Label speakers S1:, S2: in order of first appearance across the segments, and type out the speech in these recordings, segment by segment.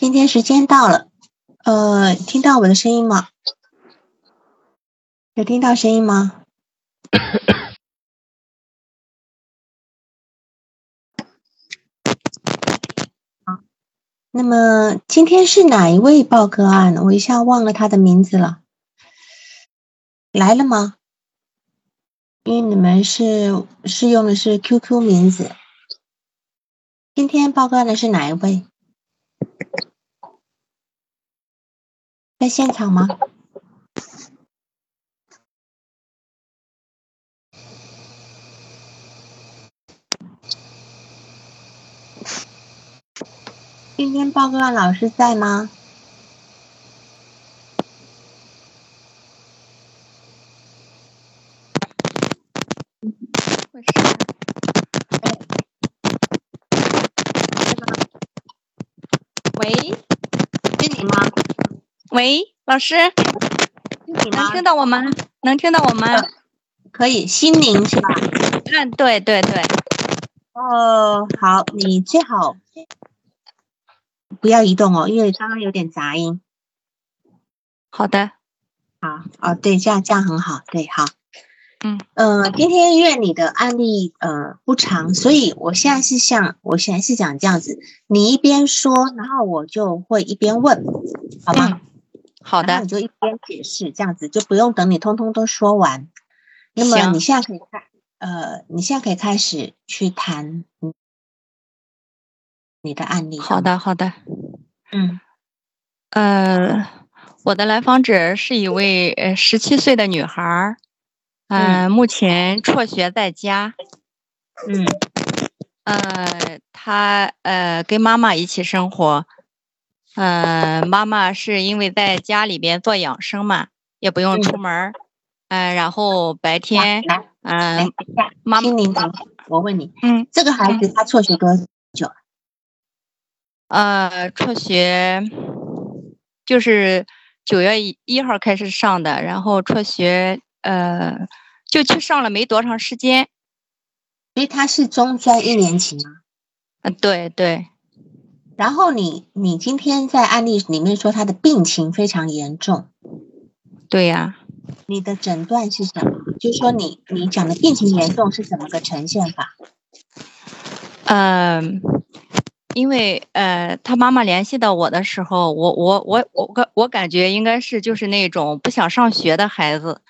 S1: 今天时间到了，呃，听到我的声音吗？有听到声音吗？那么今天是哪一位报个案？我一下忘了他的名字了，来了吗？因为你们是是用的是 QQ 名字，今天报个案的是哪一位？在现场吗？今天报告案老师在吗是你吗？
S2: 喂，老师？能听到我吗？能听到我吗？
S1: 可以，心灵是吧？
S2: 嗯，对对对，
S1: 哦，好，你最好不要移动哦，因为刚刚有点杂音。
S2: 好的，
S1: 好，哦，对，这样这样很好，对，好。
S2: 嗯，
S1: 呃，今天因为你的案例呃不长，所以我现在是像我现在是讲这样子，你一边说，然后我就会一边问，好吗？
S2: 嗯好的
S1: 你，就一边解释，这样子就不用等你通通都说完。那么你现在可以开，呃，你现在可以开始去谈你你的案例。
S2: 好，的，好的。
S1: 嗯
S2: 呃，我的来访者是一位呃十七岁的女孩儿，呃，目前辍学在家。
S1: 嗯
S2: 呃，她呃跟妈妈一起生活。呃，妈妈是因为在家里边做养生嘛，也不用出门儿。嗯、然后白天，嗯、妈
S1: 心灵，等一下，我问你，
S2: 嗯，
S1: 这个孩子他辍学多久？
S2: 呃，辍学就是九月一一号开始上的，然后辍学，呃，就去上了没多长时间。
S1: 所以他是中专一年级吗？
S2: 嗯、对对，
S1: 然后你你今天在案例里面说他的病情非常严重，
S2: 对呀、
S1: 你的诊断是什么？就是说你你讲的病情严重是怎么个呈现法？
S2: 嗯、因为呃，他妈妈联系到我的时候，我我我我感我感觉应该是就是那种不想上学的孩子，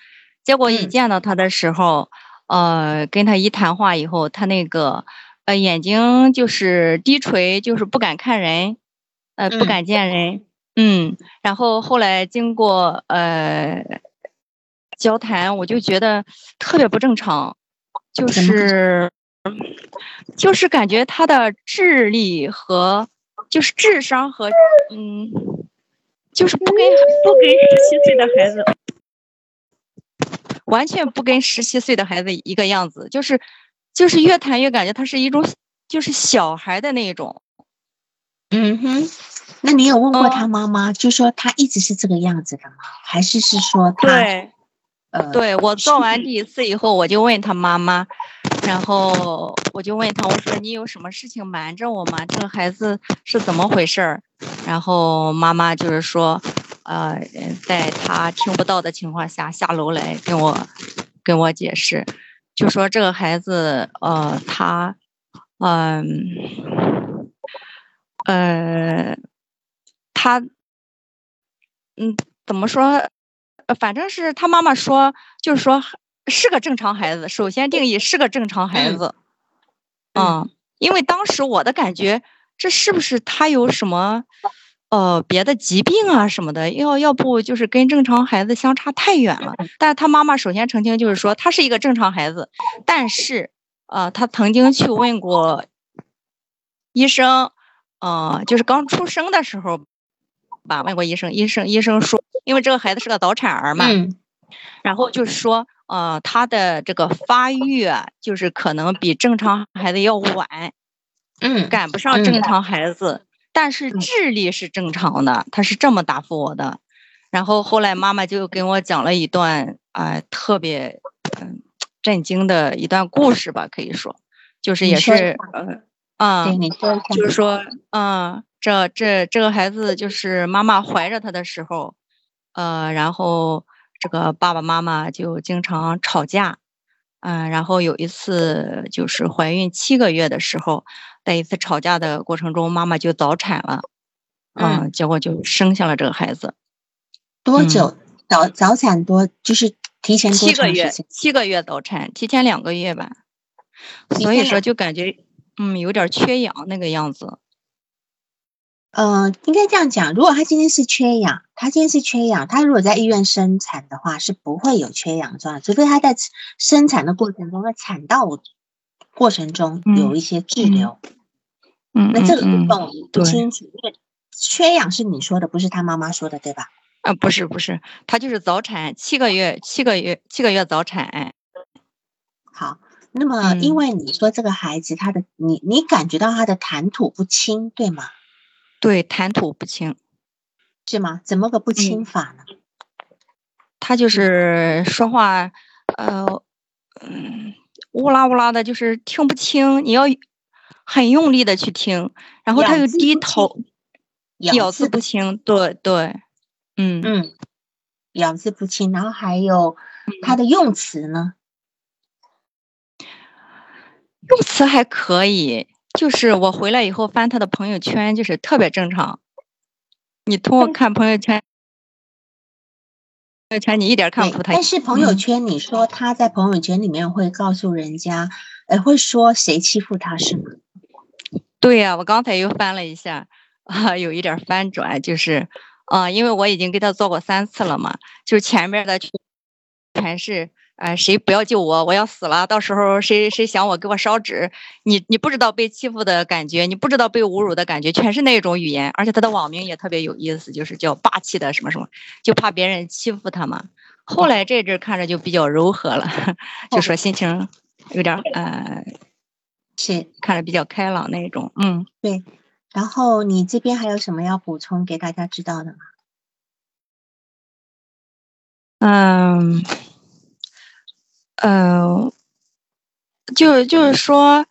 S2: 结果一
S1: 嗯
S2: 见到他的时候，呃，跟他一谈话以后，他那个呃眼睛就是低垂，就是不敢看人，呃，不
S1: 嗯。
S2: 敢见人，嗯，然后后来经过呃交谈，我就觉得特别不正常，就是就是感觉他的智力和就是智商和嗯，就是不跟不跟十七岁的孩子。完全不跟十七岁的孩子一个样子，就是就是越谈越感觉他是一种就是小孩的那种。
S1: 嗯哼，那你有问过
S2: 哦
S1: 他妈妈，就说他一直是这个样子的吗？还是是说他
S2: 对，
S1: 呃
S2: 对我做完第一次以后，我就问他妈妈，然后我就问他，我说你有什么事情瞒着我吗？这个孩子是怎么回事儿？然后妈妈就是说，呃，在他听不到的情况下下楼来跟我跟我解释，就说这个孩子，呃，他，嗯、呃，他，嗯，怎么说？呃，反正是他妈妈说，就是说是个正常孩子。首先定义是个正常孩
S1: 嗯
S2: 子，
S1: 嗯
S2: 嗯，因为当时我的感觉，这是不是他有什么呃别的疾病啊什么的？要要不就是跟正常孩子相差太远了。但是他妈妈首先澄清，就是说他是一个正常孩子，但是呃，他曾经去问过医生，呃，就是刚出生的时候吧，问过医生，医生医生说，因为这个孩子是个早产儿嘛，
S1: 嗯
S2: 然后就是说，呃，他的这个发育啊，就是可能比正常孩子要晚，
S1: 嗯
S2: 赶不上
S1: 嗯
S2: 正常孩子，但是
S1: 嗯
S2: 智力是正常的，他是这么答复我的。然后后来妈妈就跟我讲了一段啊、特别嗯、震惊的一段故事吧，可以说，就是也是
S1: 下
S2: 呃啊。就是说，嗯，这这这个孩子就是妈妈怀着他的时候，呃，然后这个爸爸妈妈就经常吵架，嗯，然后有一次就是怀孕七个月的时候，在一次吵架的过程中，妈妈就早产了，嗯，结果就生下了这个孩子。
S1: 多久早早产多就是提前
S2: 七个月，七个月早产，提前两个月吧。所以说就感觉嗯有点缺氧那个样子。
S1: 呃，应该这样讲，如果他今天是缺氧，他今天是缺氧，他如果在医院生产的话，是不会有缺氧状态，除非他在生产的过程中，在产道过程中有一些滞留。
S2: 嗯，
S1: 那这个部分我们不清楚，因为缺氧是你说的，不是他妈妈说的，对吧？
S2: 啊，不是不是，他就是早产，七个月，七个月，七个月早产。
S1: 好，那么因为你说这个孩子他的，你你感觉到他的谈吐不清，对吗？
S2: 对，谈吐不清，
S1: 是吗？怎么个不清法呢？
S2: 他就是说话，呃，嗯，乌拉乌拉的，就是听不清。你要很用力的去听，然后他又低头，咬字不清。对对，嗯
S1: 嗯，咬字不清。然后还有他的用词呢？
S2: 用词还可以。就是我回来以后翻他的朋友圈，就是特别正常。你通过看朋友圈，朋友圈你一点看不出他。
S1: 但是朋友圈，你说他在朋友圈里面会告诉人家，呃，会说谁欺负他是吗？
S2: 对呀，我刚才又翻了一下，啊，有一点翻转，就是啊，因为我已经给他做过三次了嘛，就是前面的全是。哎，谁不要救我？我要死了！到时候谁谁想我，给我烧纸！你你不知道被欺负的感觉，你不知道被侮辱的感觉，全是那种语言。而且他的网名也特别有意思，就是叫霸气的什么什么，就怕别人欺负他嘛。后来这阵看着就比较柔和了，就说心情有点呃，
S1: 是
S2: 看着比较开朗那种。嗯，
S1: 对。然后你这边还有什么要补充给大家知道的吗？
S2: 嗯。嗯，就就是说，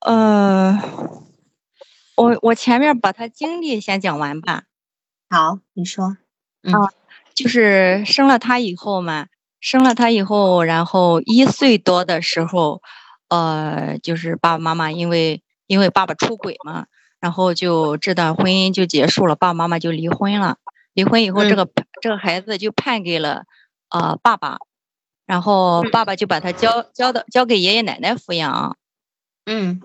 S2: 呃，我我前面把他经历先讲完吧。
S1: 好，你说。
S2: 啊，就是生了他以后嘛，生了他以后，然后一岁多的时候，呃，就是爸爸妈妈因为因为爸爸出轨嘛，然后就这段婚姻就结束了，爸爸妈妈就离婚了。离婚以后，这个这个孩子就判给了呃爸爸。然后爸爸就把他交交到交给爷爷奶奶抚养，
S1: 嗯。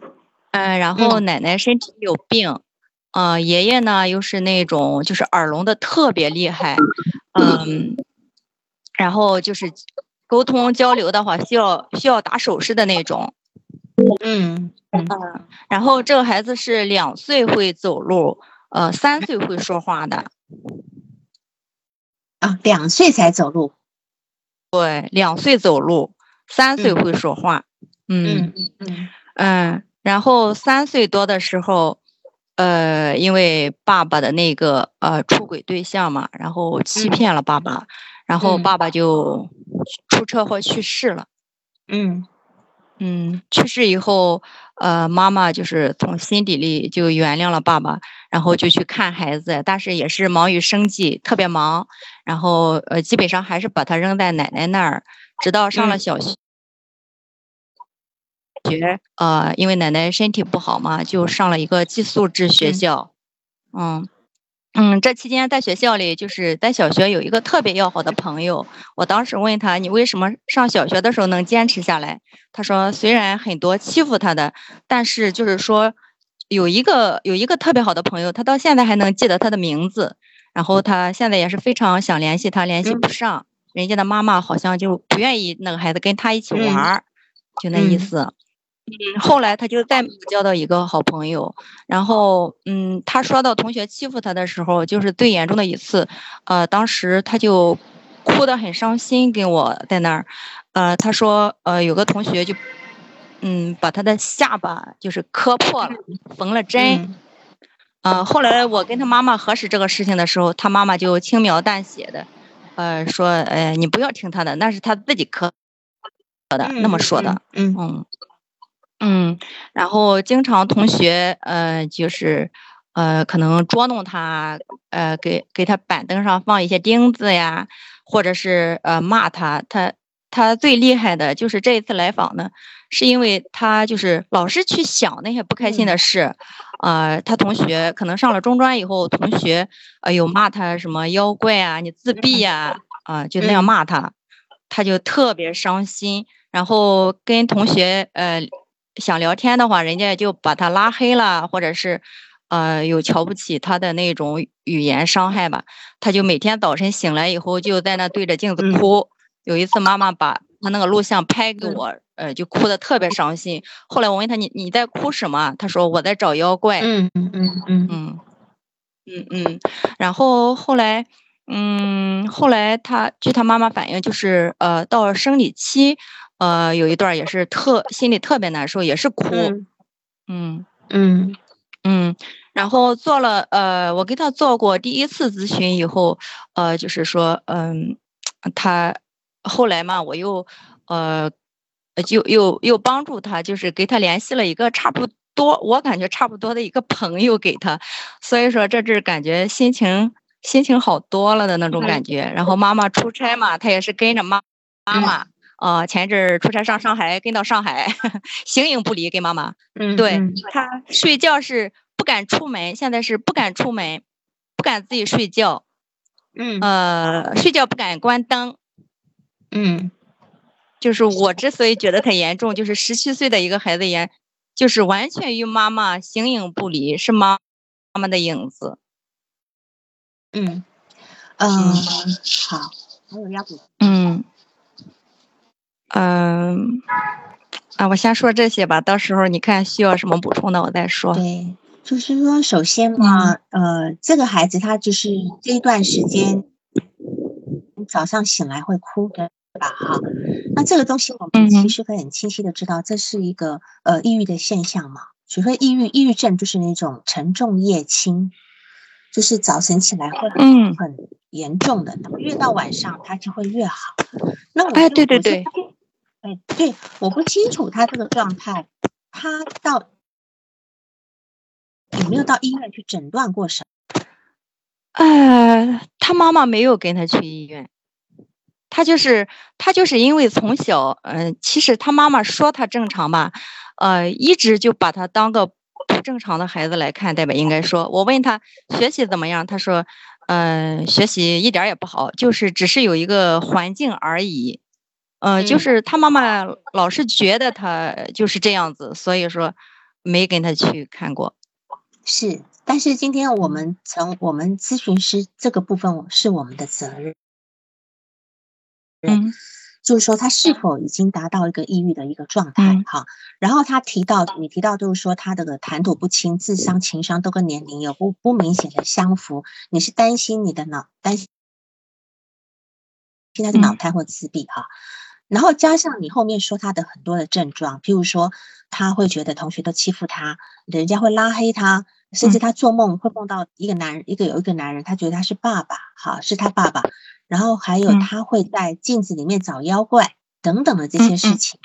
S2: 嗯，然后奶奶身体有病，呃，爷爷呢又是那种就是耳聋的特别厉害，嗯，然后就是沟通交流的话需要需要打手势的那种，
S1: 嗯嗯，
S2: 然后这个孩子是两岁会走路，呃，三岁会说话的，
S1: 啊，两岁才走路。
S2: 对，两岁走路，三岁会说话。
S1: 嗯
S2: 嗯。嗯，然后三岁多的时候，呃，因为爸爸的那个呃出轨对象嘛，然后欺骗了爸爸，然后爸爸就出车祸去世了。
S1: 嗯。
S2: 嗯，去世以后，呃，妈妈就是从心底里就原谅了爸爸，然后就去看孩子，但是也是忙于生计，特别忙。然后，呃，基本上还是把他扔在奶奶那儿，直到上了小学，学，呃，因为奶奶身体不好嘛，就上了一个寄宿制学校。嗯嗯，这期间在学校里，就是在小学有一个特别要好的朋友。我当时问他，你为什么上小学的时候能坚持下来？他说，虽然很多欺负他的，但是就是说，有一个有一个特别好的朋友，他到现在还能记得他的名字。然后他现在也是非常想联系他，联系不上。人家的妈妈好像就不愿意那个孩子跟他一起玩儿，就那意思。嗯，后来他就再交到一个好朋友。然后，嗯，他说到同学欺负他的时候，就是最严重的一次。呃，当时他就哭得很伤心，跟我在那儿。呃，他说，呃，有个同学就，嗯，把他的下巴就是磕破了，缝了针。嗯，后来我跟他妈妈核实这个事情的时候，他妈妈就轻描淡写的，呃，说，呃，你不要听他的，那是他自己磕的，那么说的，
S1: 嗯
S2: 嗯嗯，然后经常同学，呃，就是，呃，可能捉弄他，呃，给给他板凳上放一些钉子呀，或者是呃骂他。他他最厉害的就是这一次来访呢，是因为他就是老是去想那些不开心的事。呃，他同学可能上了中专以后，同学呃有骂他什么妖怪啊，你自闭呀，啊，就那样骂他，他就特别伤心。然后跟同学呃想聊天的话，人家就把他拉黑了，或者是呃有瞧不起他的那种语言伤害吧。他就每天早晨醒来以后，就在那对着镜子哭。有一次妈妈把他那个录像拍给我，呃，就哭的特别伤心。后来我问他你你在哭什么？他说我在找妖怪。
S1: 嗯嗯嗯
S2: 嗯嗯嗯嗯。然后后来。嗯，后来他据他妈妈反映，就是呃，到生理期，呃，有一段也是特心里特别难受，也是哭。
S1: 嗯。嗯。
S2: 嗯，然后做了呃，我给他做过第一次咨询以后，呃，就是说嗯，他后来嘛，我又呃，就又又帮助他，就是给他联系了一个差不多，我感觉差不多的一个朋友给他，所以说这阵感觉心情。心情好多了的那种感觉，然后妈妈出差嘛，他也是跟着妈妈妈，呃，前一阵出差上上海，跟到上海，形影不离，跟妈妈。
S1: 嗯，
S2: 对他睡觉是不敢出门，现在是不敢出门，不敢自己睡觉。
S1: 嗯，
S2: 呃，睡觉不敢关灯。
S1: 嗯，
S2: 就是我之所以觉得他严重，就是十七岁的一个孩子严，就是完全与妈妈形影不离，是妈妈妈的影子。
S1: 嗯嗯，好，还有要补？
S2: 嗯嗯啊，我先说这些吧，到时候你看需要什么补充的，我再说。
S1: 对，就是说，首先嘛，呃，这个孩子他就是这一段时间早上醒来会哭的，对吧？哈，那这个东西我们其实可以很清晰的知道，这是一个呃抑郁的现象嘛。所谓抑郁，抑郁症就是那种沉重夜轻。就是早晨起来会很很严重的，那么越到晚上他就会越好。那我
S2: 哎，对对对，
S1: 哎对，我不清楚他这个状态，他到有没有到医院去诊断过什么？
S2: 呃，他妈妈没有跟他去医院，他就是他就是因为从小，嗯，其实他妈妈说他正常吧，呃，一直就把他当个。不正常的孩子来看待吧，应该说，我问他学习怎么样，他说，嗯，学习一点也不好，就是只是有一个环境而已，嗯，就是他妈妈老是觉得他就是这样子，所以说没跟他去看过。
S1: 是，但是今天我们从我们咨询师这个部分是我们的责任。
S2: 嗯。
S1: 就是说，他是否已经达到一个抑郁的一个状态？哈，然后他提到，你提到就是说，他这个谈吐不清、智商、情商都跟年龄有不不明显的相符。你是担心你的脑担心现在是脑瘫或自闭哈？然后加上你后面说他的很多的症状，譬如说他会觉得同学都欺负他，人家会拉黑他，甚至他做梦会梦到一个男人，一个有一个男人，他觉得他是爸爸，哈，是他爸爸。然后还有他会在镜子里面找妖怪等等的这些事情，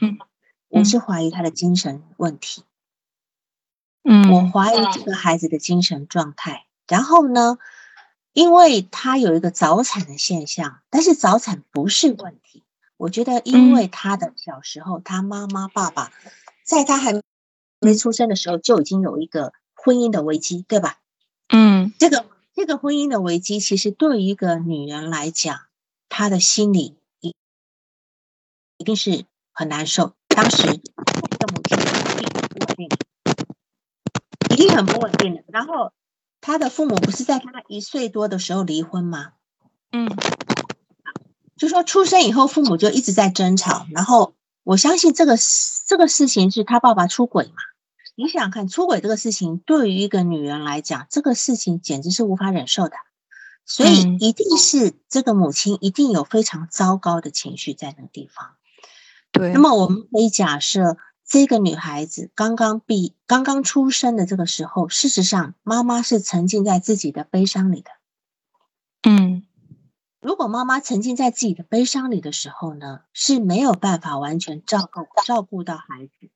S1: 我是怀疑他的精神问题。
S2: 嗯，
S1: 我怀疑这个孩子的精神状态。然后呢，因为他有一个早产的现象，但是早产不是问题。我觉得，因为他的小时候，他妈妈、爸爸在他还没出生的时候就已经有一个婚姻的危机，对吧？
S2: 嗯，
S1: 这个。这个婚姻的危机，其实对于一个女人来讲，她的心理一一定是很难受。当时的母亲一定很不稳定，一定很不稳定的。然后她的父母不是在她一岁多的时候离婚吗？
S2: 嗯，
S1: 就说出生以后，父母就一直在争吵。然后我相信这个这个事情是他爸爸出轨嘛。你想想看，出轨这个事情对于一个女人来讲，这个事情简直是无法忍受的，所以一定是这个母亲一定有非常糟糕的情绪在那个地方。
S2: 对，
S1: 那么我们可以假设，这个女孩子刚刚毕、刚刚出生的这个时候，事实上妈妈是沉浸在自己的悲伤里的。
S2: 嗯，
S1: 如果妈妈沉浸在自己的悲伤里的时候呢，是没有办法完全照顾 照顾到孩子。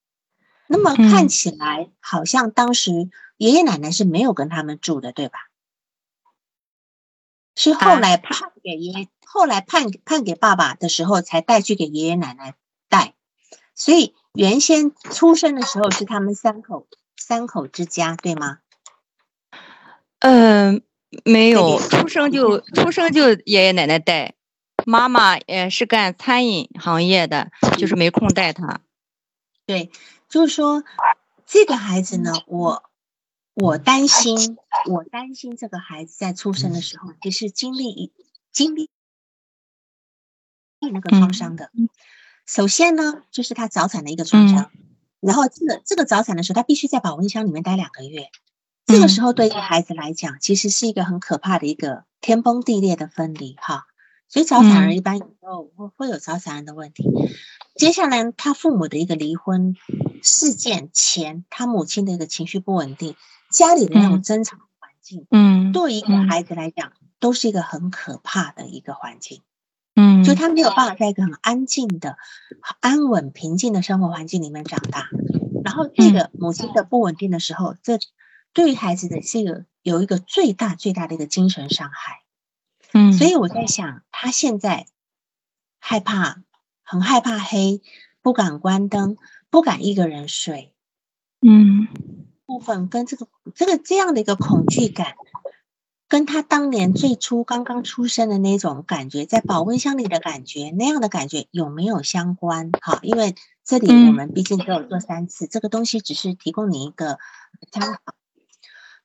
S1: 那么看起来好像当时爷爷奶奶是没有跟他们住的，对吧？是后来判给爷，后来判判给爸爸的时候，才带去给爷爷奶奶带。所以原先出生的时候是他们三口三口之家，对吗？
S2: 嗯，没有，出生就出生就爷爷奶奶带，妈妈也是干餐饮行业的，就是没空带他。
S1: 对，就是说这个孩子呢，我。我担心，我担心这个孩子在出生的时候，其实经历一经历那个创伤的。首先呢，就是他早产的一个创伤，然后这个这个早产的时候，他必须在保温箱里面待两个月。这个时候对于孩子来讲，其实是一个很可怕的一个天崩地裂的分离哈。所以早产儿一般以后会会有早产儿的问题。接下来他父母的一个离婚事件前，他母亲的一个情绪不稳定。家里的那种争吵环境，嗯，对一个孩子来讲，都是一个很可怕的一个环境，嗯，就他没有办法在一个很安静的、安稳、平静的生活环境里面长大。然后，这个母亲的不稳定的时候，这对于孩子的这个有一个最大最大的一个精神伤害，嗯，所以我在想，他现在害怕，很害怕黑，不敢关灯，不敢一个人睡，嗯。部分跟这个这个这样的一个恐惧感，跟他当年最初刚刚出生的那种感觉，在保温箱里的感觉那样的感觉有没有相关？哈，因为这里我们毕竟只有做三次，这个东西只是提供你一个参考。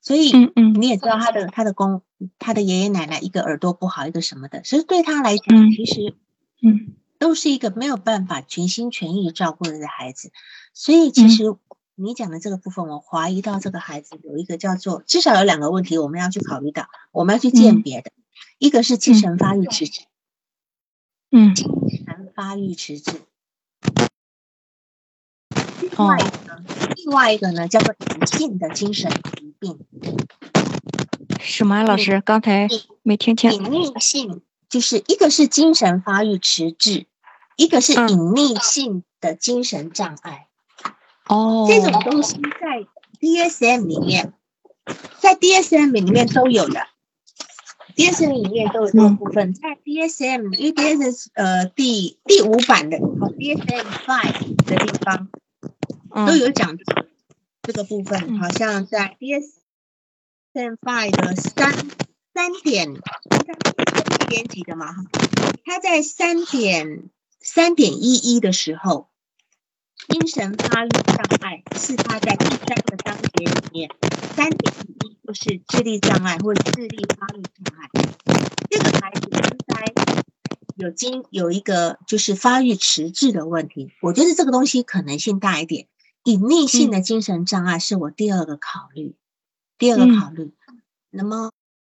S1: 所以，嗯嗯，你也知道他的他的公他的爷爷奶奶一个耳朵不好，一个什么的，其实对他来讲，其实嗯，都是一个没有办法全心全意照顾的孩子。所以，其实。你讲的这个部分，我怀疑到这个孩子有一个叫做至少有两个问题，我们要去考虑到，我们要去鉴别的，一个是精神发育迟滞，嗯，精神发育迟滞，另外一个呢，另外一个呢叫做隐性的精神
S2: 什么？啊老师刚才没听清。
S1: 隐匿性就是一个是精神发育迟滞，一个是隐匿性的精神障碍。哦，这种东西在 DSM 里面，在 DSM 里面都有的，DSM 里面都有这个部分。在 DSM，因为 DSM 呃第第五版的 DSM Five 的地方都有讲这个部分，好像在 DSM Five 的三三点三点几的嘛哈，它在三点三点一一的时候。精神发育障碍是他在第三个章节里面三点一，就是智力障碍或者智力发育障碍。这个孩子应该有经有一个就是发育迟滞的问题，我觉得这个东西可能性大一点。隐匿性的精神障碍是我第二个考虑，第二个考虑。那么，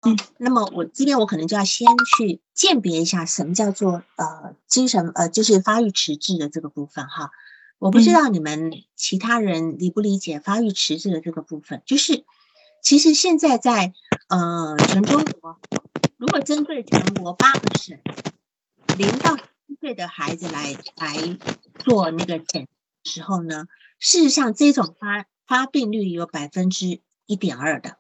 S1: 嗯，那么我这边我可能就要先去鉴别一下什么叫做呃精神呃就是发育迟滞的这个部分哈。我不知道你们其他人理不理解发育迟滞的这个部分，就是其实现在在呃全中国，如果针对全国八个省零到七岁的孩子来来做那个检时候呢，事实上这种发发病率有百分之一点二的，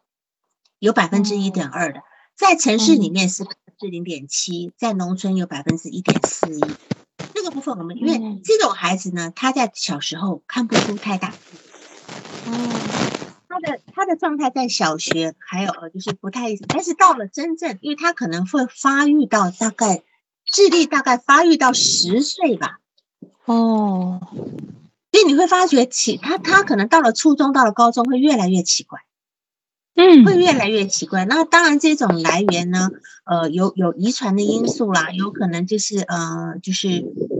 S1: 有百分之一点二的，在城市里面是百分之零点七，在农村有百分之一点四一。这个部分我们因为这种孩子呢，他在小时候看不出太大，哦，他的他的状态在小学还有呃就是不太，但是到了真正，因为他可能会发育到大概智力大概发育到十岁吧，哦，所以你会发觉奇他他可能到了初中到了高中会越来越奇怪。嗯，会越来越奇怪。那当然，这种来源呢，呃，有有遗传的因素啦，有可能就是呃，就是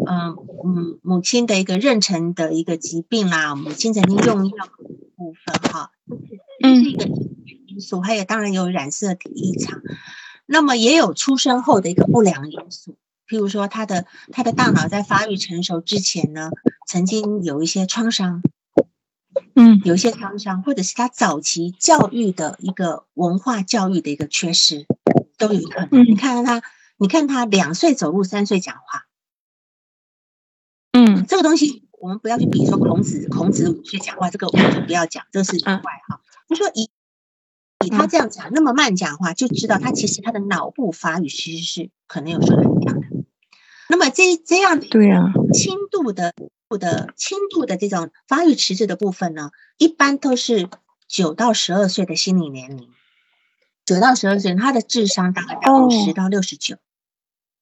S1: 嗯嗯，母亲的一个妊娠的一个疾病啦，母亲曾经用药部分哈，这是一个因素。还有当然有染色体异常，那么也有出生后的一个不良因素，譬如说他的他的大脑在发育成熟之前呢，曾经有一些创伤。嗯，有一些创伤，或者是他早期教育的一个文化教育的一个缺失，都有可能。你看他，你看他两岁走路，三岁讲话。嗯，这个东西我们不要去比，说孔子孔子五岁讲话，这个我们就不要讲，这是例外哈。就说以以他这样讲那么慢讲话，就知道他其实他的脑部发育其实是可能有受到影响的。那么这这样
S2: 对呀，
S1: 轻度的的轻度的这种发育迟滞的部分呢，一般都是九到十二岁的心理年龄。九到十二岁，他的智商大概在五十到六十九，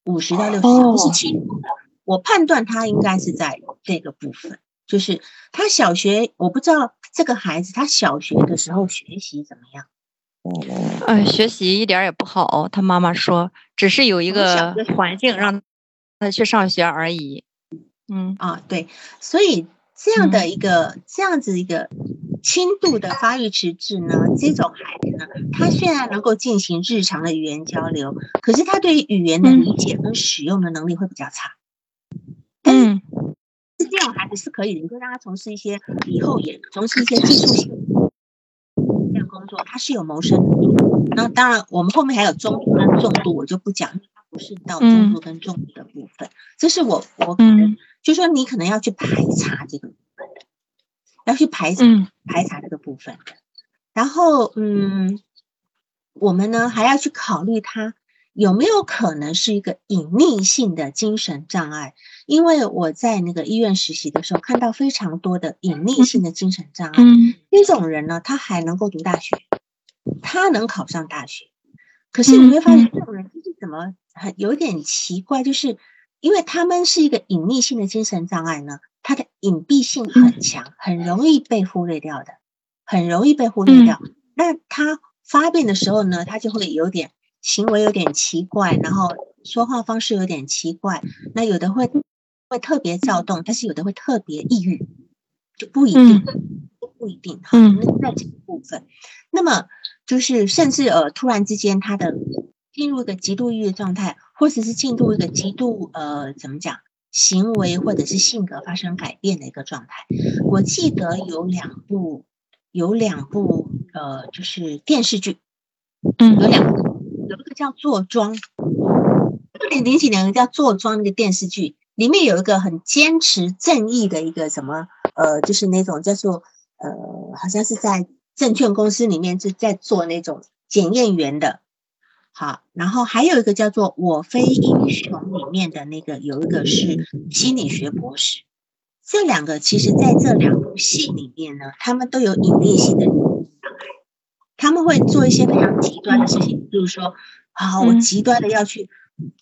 S1: 五十到六十九是轻度的。我判断他应该是在这个部分，就是他小学，我不知道这个孩子他小学的时候学习怎么样。
S2: 嗯，学习一点也不好。他妈妈说，只是有一个环境让他去上学而已。
S1: 嗯啊，对，所以这样的一个这样子一个轻度的发育迟滞呢，这种孩子呢，他虽然能够进行日常的语言交流，可是他对于语言的理解跟使用的能力会比较差。嗯，是这种孩子是可以的，你可以让他从事一些以后也从事一些技术性。这样工作，他是有谋生能力。那当然，我们后面还有中度跟重度，我就不讲，是到中度跟重度的部分。这是我我可能就说你可能要去排查这个部分的，要去排查排查这个部分的。然后，嗯，我们呢还要去考虑他。有没有可能是一个隐匿性的精神障碍？因为我在那个医院实习的时候，看到非常多的隐匿性的精神障碍。这种人呢，他还能够读大学，他能考上大学。可是你会发现，这种人就是怎么很有点奇怪，就是因为他们是一个隐匿性的精神障碍呢，他的隐蔽性很强，很容易被忽略掉的，很容易被忽略掉。那他发病的时候呢，他就会有点。行为有点奇怪，然后说话方式有点奇怪，那有的会会特别躁动，但是有的会特别抑郁，就不一定，不一定哈。那在这个部分，那么就是甚至呃突然之间他的进入一个极度抑郁的状态，或者是进入一个极度呃怎么讲行为或者是性格发生改变的一个状态。我记得有两部有两部呃就是电视剧，嗯，有两部。有一个叫《坐庄》，零零几年叫《坐庄》那个电视剧，里面有一个很坚持正义的一个什么呃，就是那种叫做呃，好像是在证券公司里面是在做那种检验员的。好，然后还有一个叫做《我非英雄》里面的那个有一个是心理学博士。这两个其实在这两部戏里面呢，他们都有隐匿性的。他们会做一些非常极端的事情，比如说，啊，我极端的要去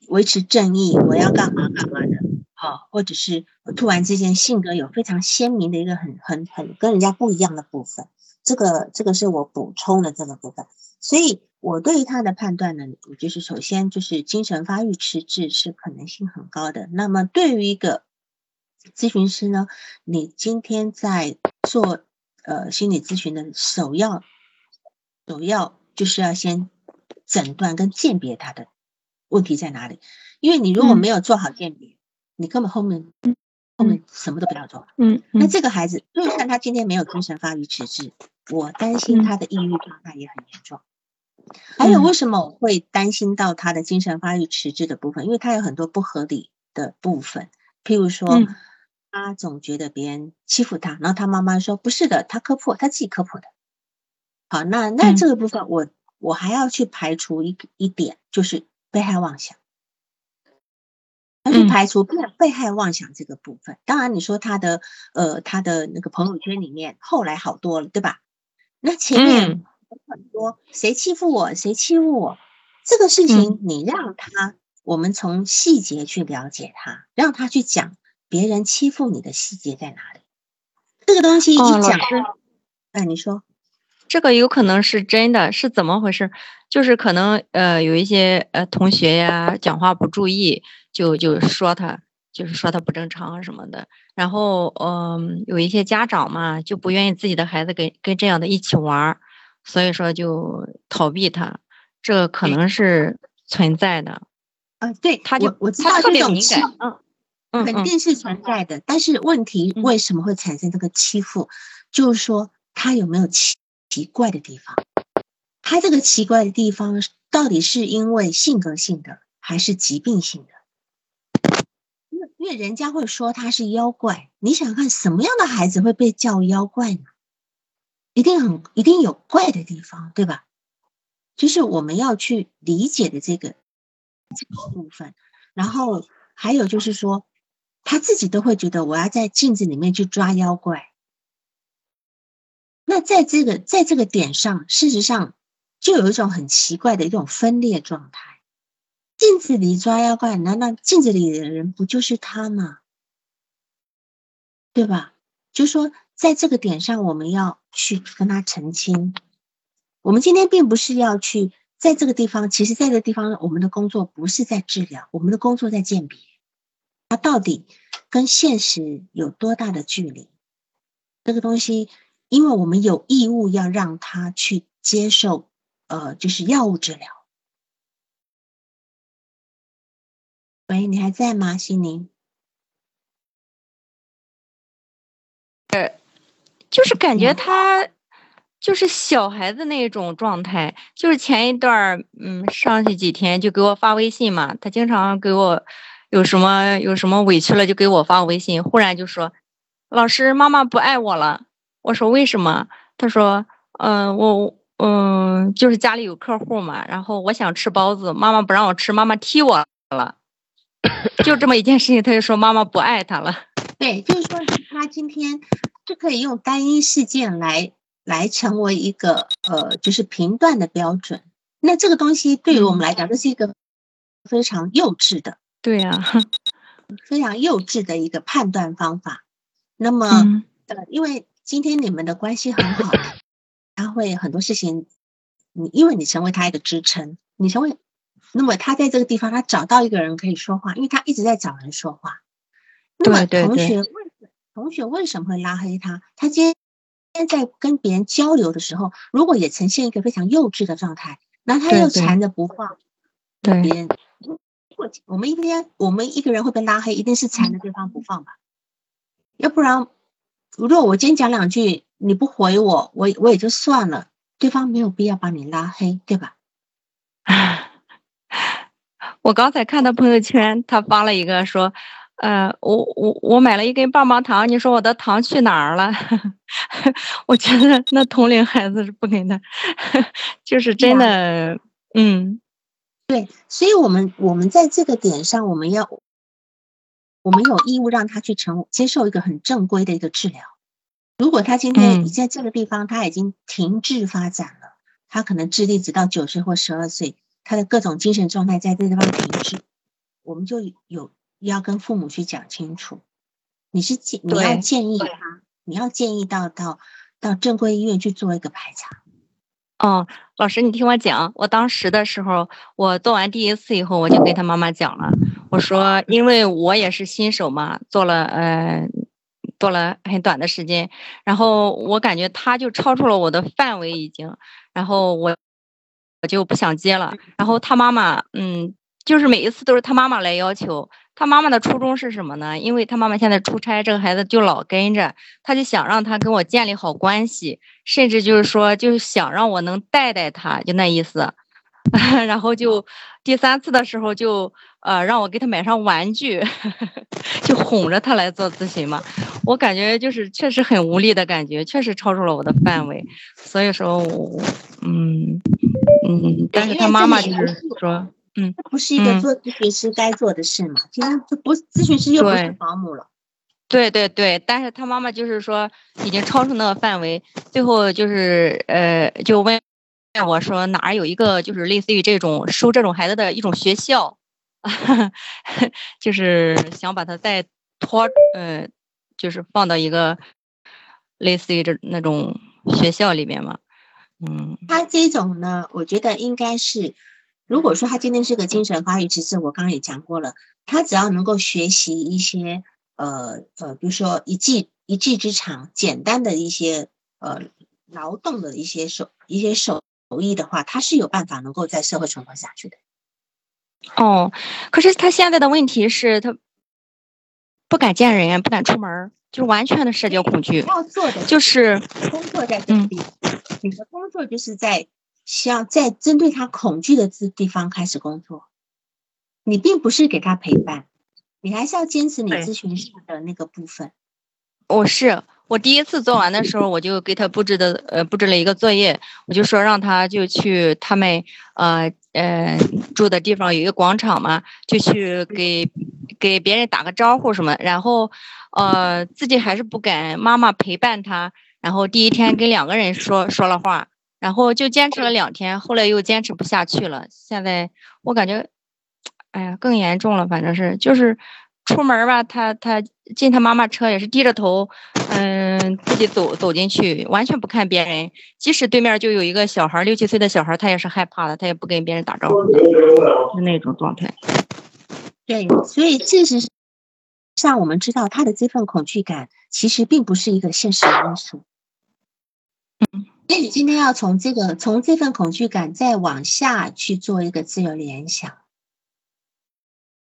S1: 维持正义，我要干嘛干嘛的，好，或者是突然之间性格有非常鲜明的一个很很很跟人家不一样的部分，这个这个是我补充的这个部分，所以我对于他的判断呢，我就是首先就是精神发育迟滞是可能性很高的。那么对于一个咨询师呢，你今天在做呃心理咨询的首要。首要就是要先诊断跟鉴别他的问题在哪里，因为你如果没有做好鉴别，你根本后面后面什么都不要做。嗯，那这个孩子就算他今天没有精神发育迟滞，我担心他的抑郁状态也很严重。还有为什么我会担心到他的精神发育迟滞的部分？因为他有很多不合理的部分，譬如说他总觉得别人欺负他，然后他妈妈说不是的，他磕破，他自己磕破的。好，那那这个部分，我我还要去排除一一点，就是被害妄想，排除被被害妄想这个部分。当然，你说他的呃他的那个朋友圈里面后来好多了，对吧？那前面有很多谁欺负我，谁欺负我，这个事情你让他，我们从细节去了解他，让他去讲别人欺负你的细节在哪里。这个东西一讲，哎，你说。
S2: 这个有可能是真的，是怎么回事？就是可能呃有一些呃同学呀讲话不注意，就就说他，就是说他不正常什么的。然后嗯有一些家长嘛就不愿意自己的孩子跟跟这样的一起玩，所以说就逃避他，这个可能是存在的。
S1: 嗯，对，
S2: 他就
S1: 我知道这种
S2: 敏感，
S1: 嗯，肯定是存在的。但是问题为什么会产生这个欺负？就是说他有没有奇？奇怪的地方，他这个奇怪的地方到底是因为性格性的还是疾病性的？因为因为人家会说他是妖怪，你想看什么样的孩子会被叫妖怪呢？一定很一定有怪的地方，对吧？就是我们要去理解的这个这个部分。然后还有就是说，他自己都会觉得我要在镜子里面去抓妖怪。那在这个在这个点上，事实上就有一种很奇怪的一种分裂状态。镜子里抓妖怪，难道镜子里的人不就是他吗？对吧？就说在这个点上，我们要去跟他澄清。我们今天并不是要去在这个地方，其实在这个地方，我们的工作不是在治疗，我们的工作在鉴别，它到底跟现实有多大的距离？这个东西，因为我们有义务要让他去接受，呃，就是药物治疗。喂，你还在吗，心灵？
S2: 呃，就是感觉他就是小孩子那种状态。就是前一段嗯，上去几天就给我发微信嘛，他经常给我有什么有什么委屈了就给我发微信，忽然就说：“老师，妈妈不爱我了。”我说：“为什么？”他说：“嗯，我嗯，就是家里有客户嘛，然后我想吃包子，妈妈不让我吃，妈妈踢我了。” 就这么一件事情，他就说妈妈不爱他了。
S1: 对，就是说他今天就可以用单一事件来来成为一个呃，就是评断的标准。那这个东西对于我们来讲，这是一个非常幼稚的，
S2: 对呀，
S1: 非常幼稚的一个判断方法。那么呃，因为今天你们的关系很好，他会很多事情，你因为你成为他一个支撑，你成为。那么他在这个地方，他找到一个人可以说话，因为他一直在找人说话。那么同学为同学为什么会拉黑他？他今天在跟别人交流的时候，如果也呈现一个非常幼稚的状态，那他又缠着不放。
S2: 对
S1: 别人，我我们一天我们一个人会被拉黑，一定是缠着对方不放吧？要不然，如果我今天讲两句你不回我，我我也就算了，对方没有必要把你拉黑，对吧？
S2: 我刚才看到朋友圈，他发了一个说，呃，我我我买了一根棒棒糖，你说我的糖去哪儿了？我觉得那同龄孩子是不给他，就是真的，嗯，
S1: 对，所以我们我们在这个点上，我们要，我们有义务让他去成接受一个很正规的一个治疗。如果他今天你在这个地方他已经停滞发展了，他可能智力只到九岁或十二岁。他的各种精神状态在这地方停滞，我们就有要跟父母去讲清楚。你是建你要建议他，你要建议到到到正规医院去做一个排查。
S2: 哦，老师，你听我讲，我当时的时候，我做完第一次以后，我就跟他妈妈讲了，我说，因为我也是新手嘛，做了呃做了很短的时间，然后我感觉他就超出了我的范围已经，然后我。我就不想接了。然后他妈妈，嗯，就是每一次都是他妈妈来要求。他妈妈的初衷是什么呢？因为他妈妈现在出差，这个孩子就老跟着，他就想让他跟我建立好关系，甚至就是说，就是想让我能带带他，就那意思。然后就第三次的时候，就呃让我给他买上玩具，就哄着他来做咨询嘛。我感觉就是确实很无力的感觉，确实超出了我的范围。所以说，我嗯。嗯，但是他妈妈就是说，嗯，
S1: 这不是一个做咨询师该做的事嘛？其实这不咨询师又不是保姆了。
S2: 对对对，但是他妈妈就是说已经超出那个范围，最后就是呃，就问我说哪儿有一个就是类似于这种收这种孩子的一种学校，就是想把他再拖，呃，就是放到一个类似于这那种学校里面嘛。嗯，
S1: 他这种呢，我觉得应该是，如果说他今天是个精神发育迟滞，我刚刚也讲过了，他只要能够学习一些，呃呃，比如说一技一技之长，简单的一些呃劳动的一些手一些手艺的话，他是有办法能够在社会存活下去的。
S2: 哦，可是他现在的问题是他不敢见人，不敢出门。就完全的社交恐惧，
S1: 要做的
S2: 就是
S1: 工作在这里。你的工作就是在像在针对他恐惧的这地方开始工作。你并不是给他陪伴，你还是要坚持你咨询师的那个部分。
S2: 我是我第一次做完的时候，我就给他布置的呃布置了一个作业，我就说让他就去他们呃呃住的地方有一个广场嘛，就去给给别人打个招呼什么，然后呃自己还是不敢，妈妈陪伴他，然后第一天跟两个人说说了话，然后就坚持了两天，后来又坚持不下去了，现在我感觉，哎呀更严重了，反正是就是出门吧，他他。进他妈妈车也是低着头，嗯，自己走走进去，完全不看别人。即使对面就有一个小孩，六七岁的小孩，他也是害怕的，他也不跟别人打招呼，是那种状态。
S1: 对，所以事实上，我们知道他的这份恐惧感其实并不是一个现实的因素。嗯，所以你今天要从这个从这份恐惧感再往下去做一个自由联想。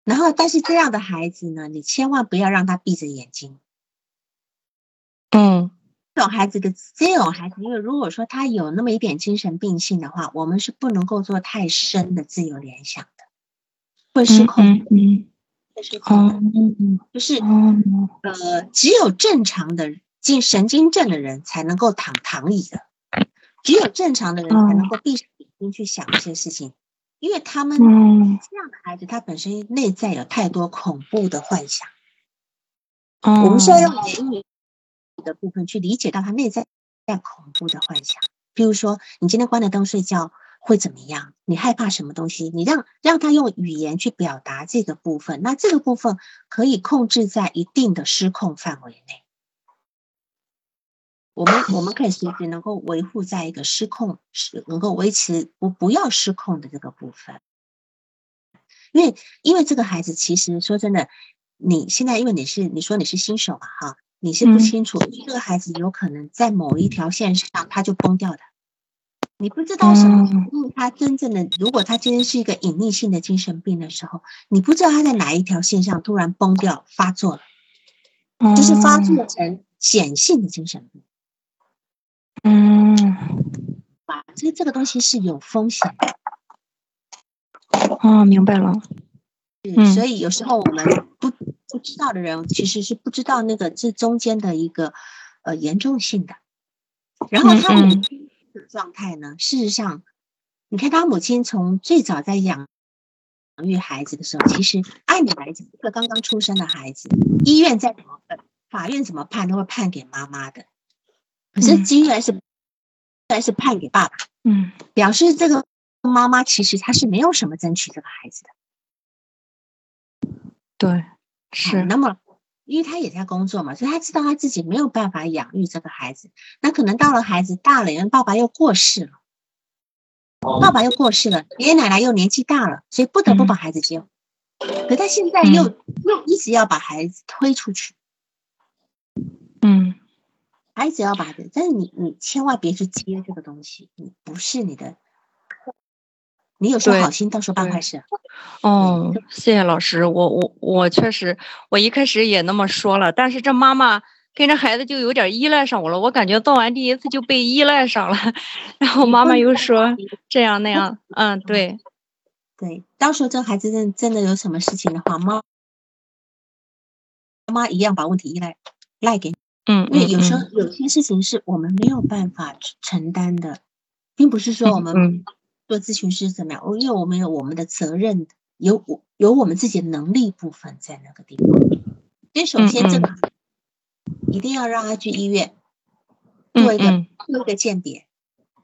S1: 然后，但是这样的孩子呢，你千万不要让他闭着眼睛。
S2: 嗯，
S1: 这种孩子的这种孩子，因为如果说他有那么一点精神病性的话，我们是不能够做太深的自由联想的，会失控。
S2: 嗯，
S1: 会失控。嗯，就是呃，只有正常的进神经症的人才能够躺躺椅的，只有正常的人才能够闭上眼睛去想一些事情。因为他们这样的孩子，他本身内在有太多恐怖的幻想。我们需要用言语的部分去理解到他内在在恐怖的幻想。比如说，你今天关了灯睡觉会怎么样？你害怕什么东西？你让让他用语言去表达这个部分，那这个部分可以控制在一定的失控范围内。我们 我们可以随时能够维护在一个失控，是能够维持不不要失控的这个部分，因为因为这个孩子其实说真的，你现在因为你是你说你是新手嘛哈，你是不清楚这个孩子有可能在某一条线上他就崩掉的，你不知道什么，时候他真正的如果他今天是一个隐匿性的精神病的时候，你不知道他在哪一条线上突然崩掉发作了，就是发作成显性的精神病。
S2: 嗯，
S1: 哇，这这个东西是有风险的。
S2: 哦，明白了。
S1: 嗯，所以有时候我们不不知道的人，其实是不知道那个这中间的一个呃严重性的。然后他母亲的状态呢？事实上，你看他母亲从最早在养育孩子的时候，其实按理来讲，一个刚刚出生的孩子，医院再怎么判法院怎么判，都会判给妈妈的。可是，居然是，然是判给爸爸，
S2: 嗯，
S1: 表示这个妈妈其实她是没有什么争取这个孩子的，
S2: 对，是。
S1: 那么，因为他也在工作嘛，所以他知道他自己没有办法养育这个孩子。那可能到了孩子大了，因为爸爸又过世了，爸爸又过世了，爷爷奶奶又年纪大了，所以不得不把孩子接。可他现在又又一直要把孩子推出去，
S2: 嗯。
S1: 孩子要把的，但是你你千万别去接这个东西，你不是你的，你有时候好心，到时候办坏事。
S2: 哦，谢谢老师，我我我确实，我一开始也那么说了，但是这妈妈跟着孩子就有点依赖上我了，我感觉做完第一次就被依赖上了，然后妈妈又说这样那样，嗯，对，
S1: 对，到时候这孩子真真的有什么事情的话，妈妈一样把问题依赖赖给。
S2: 嗯，
S1: 因为有时候有些事情是我们没有办法承担的，并不是说我们做咨询师怎么样，因为我们有我们的责任，有我有我们自己的能力部分在那个地方。所以首先这个一定要让他去医院做一个做一个鉴别，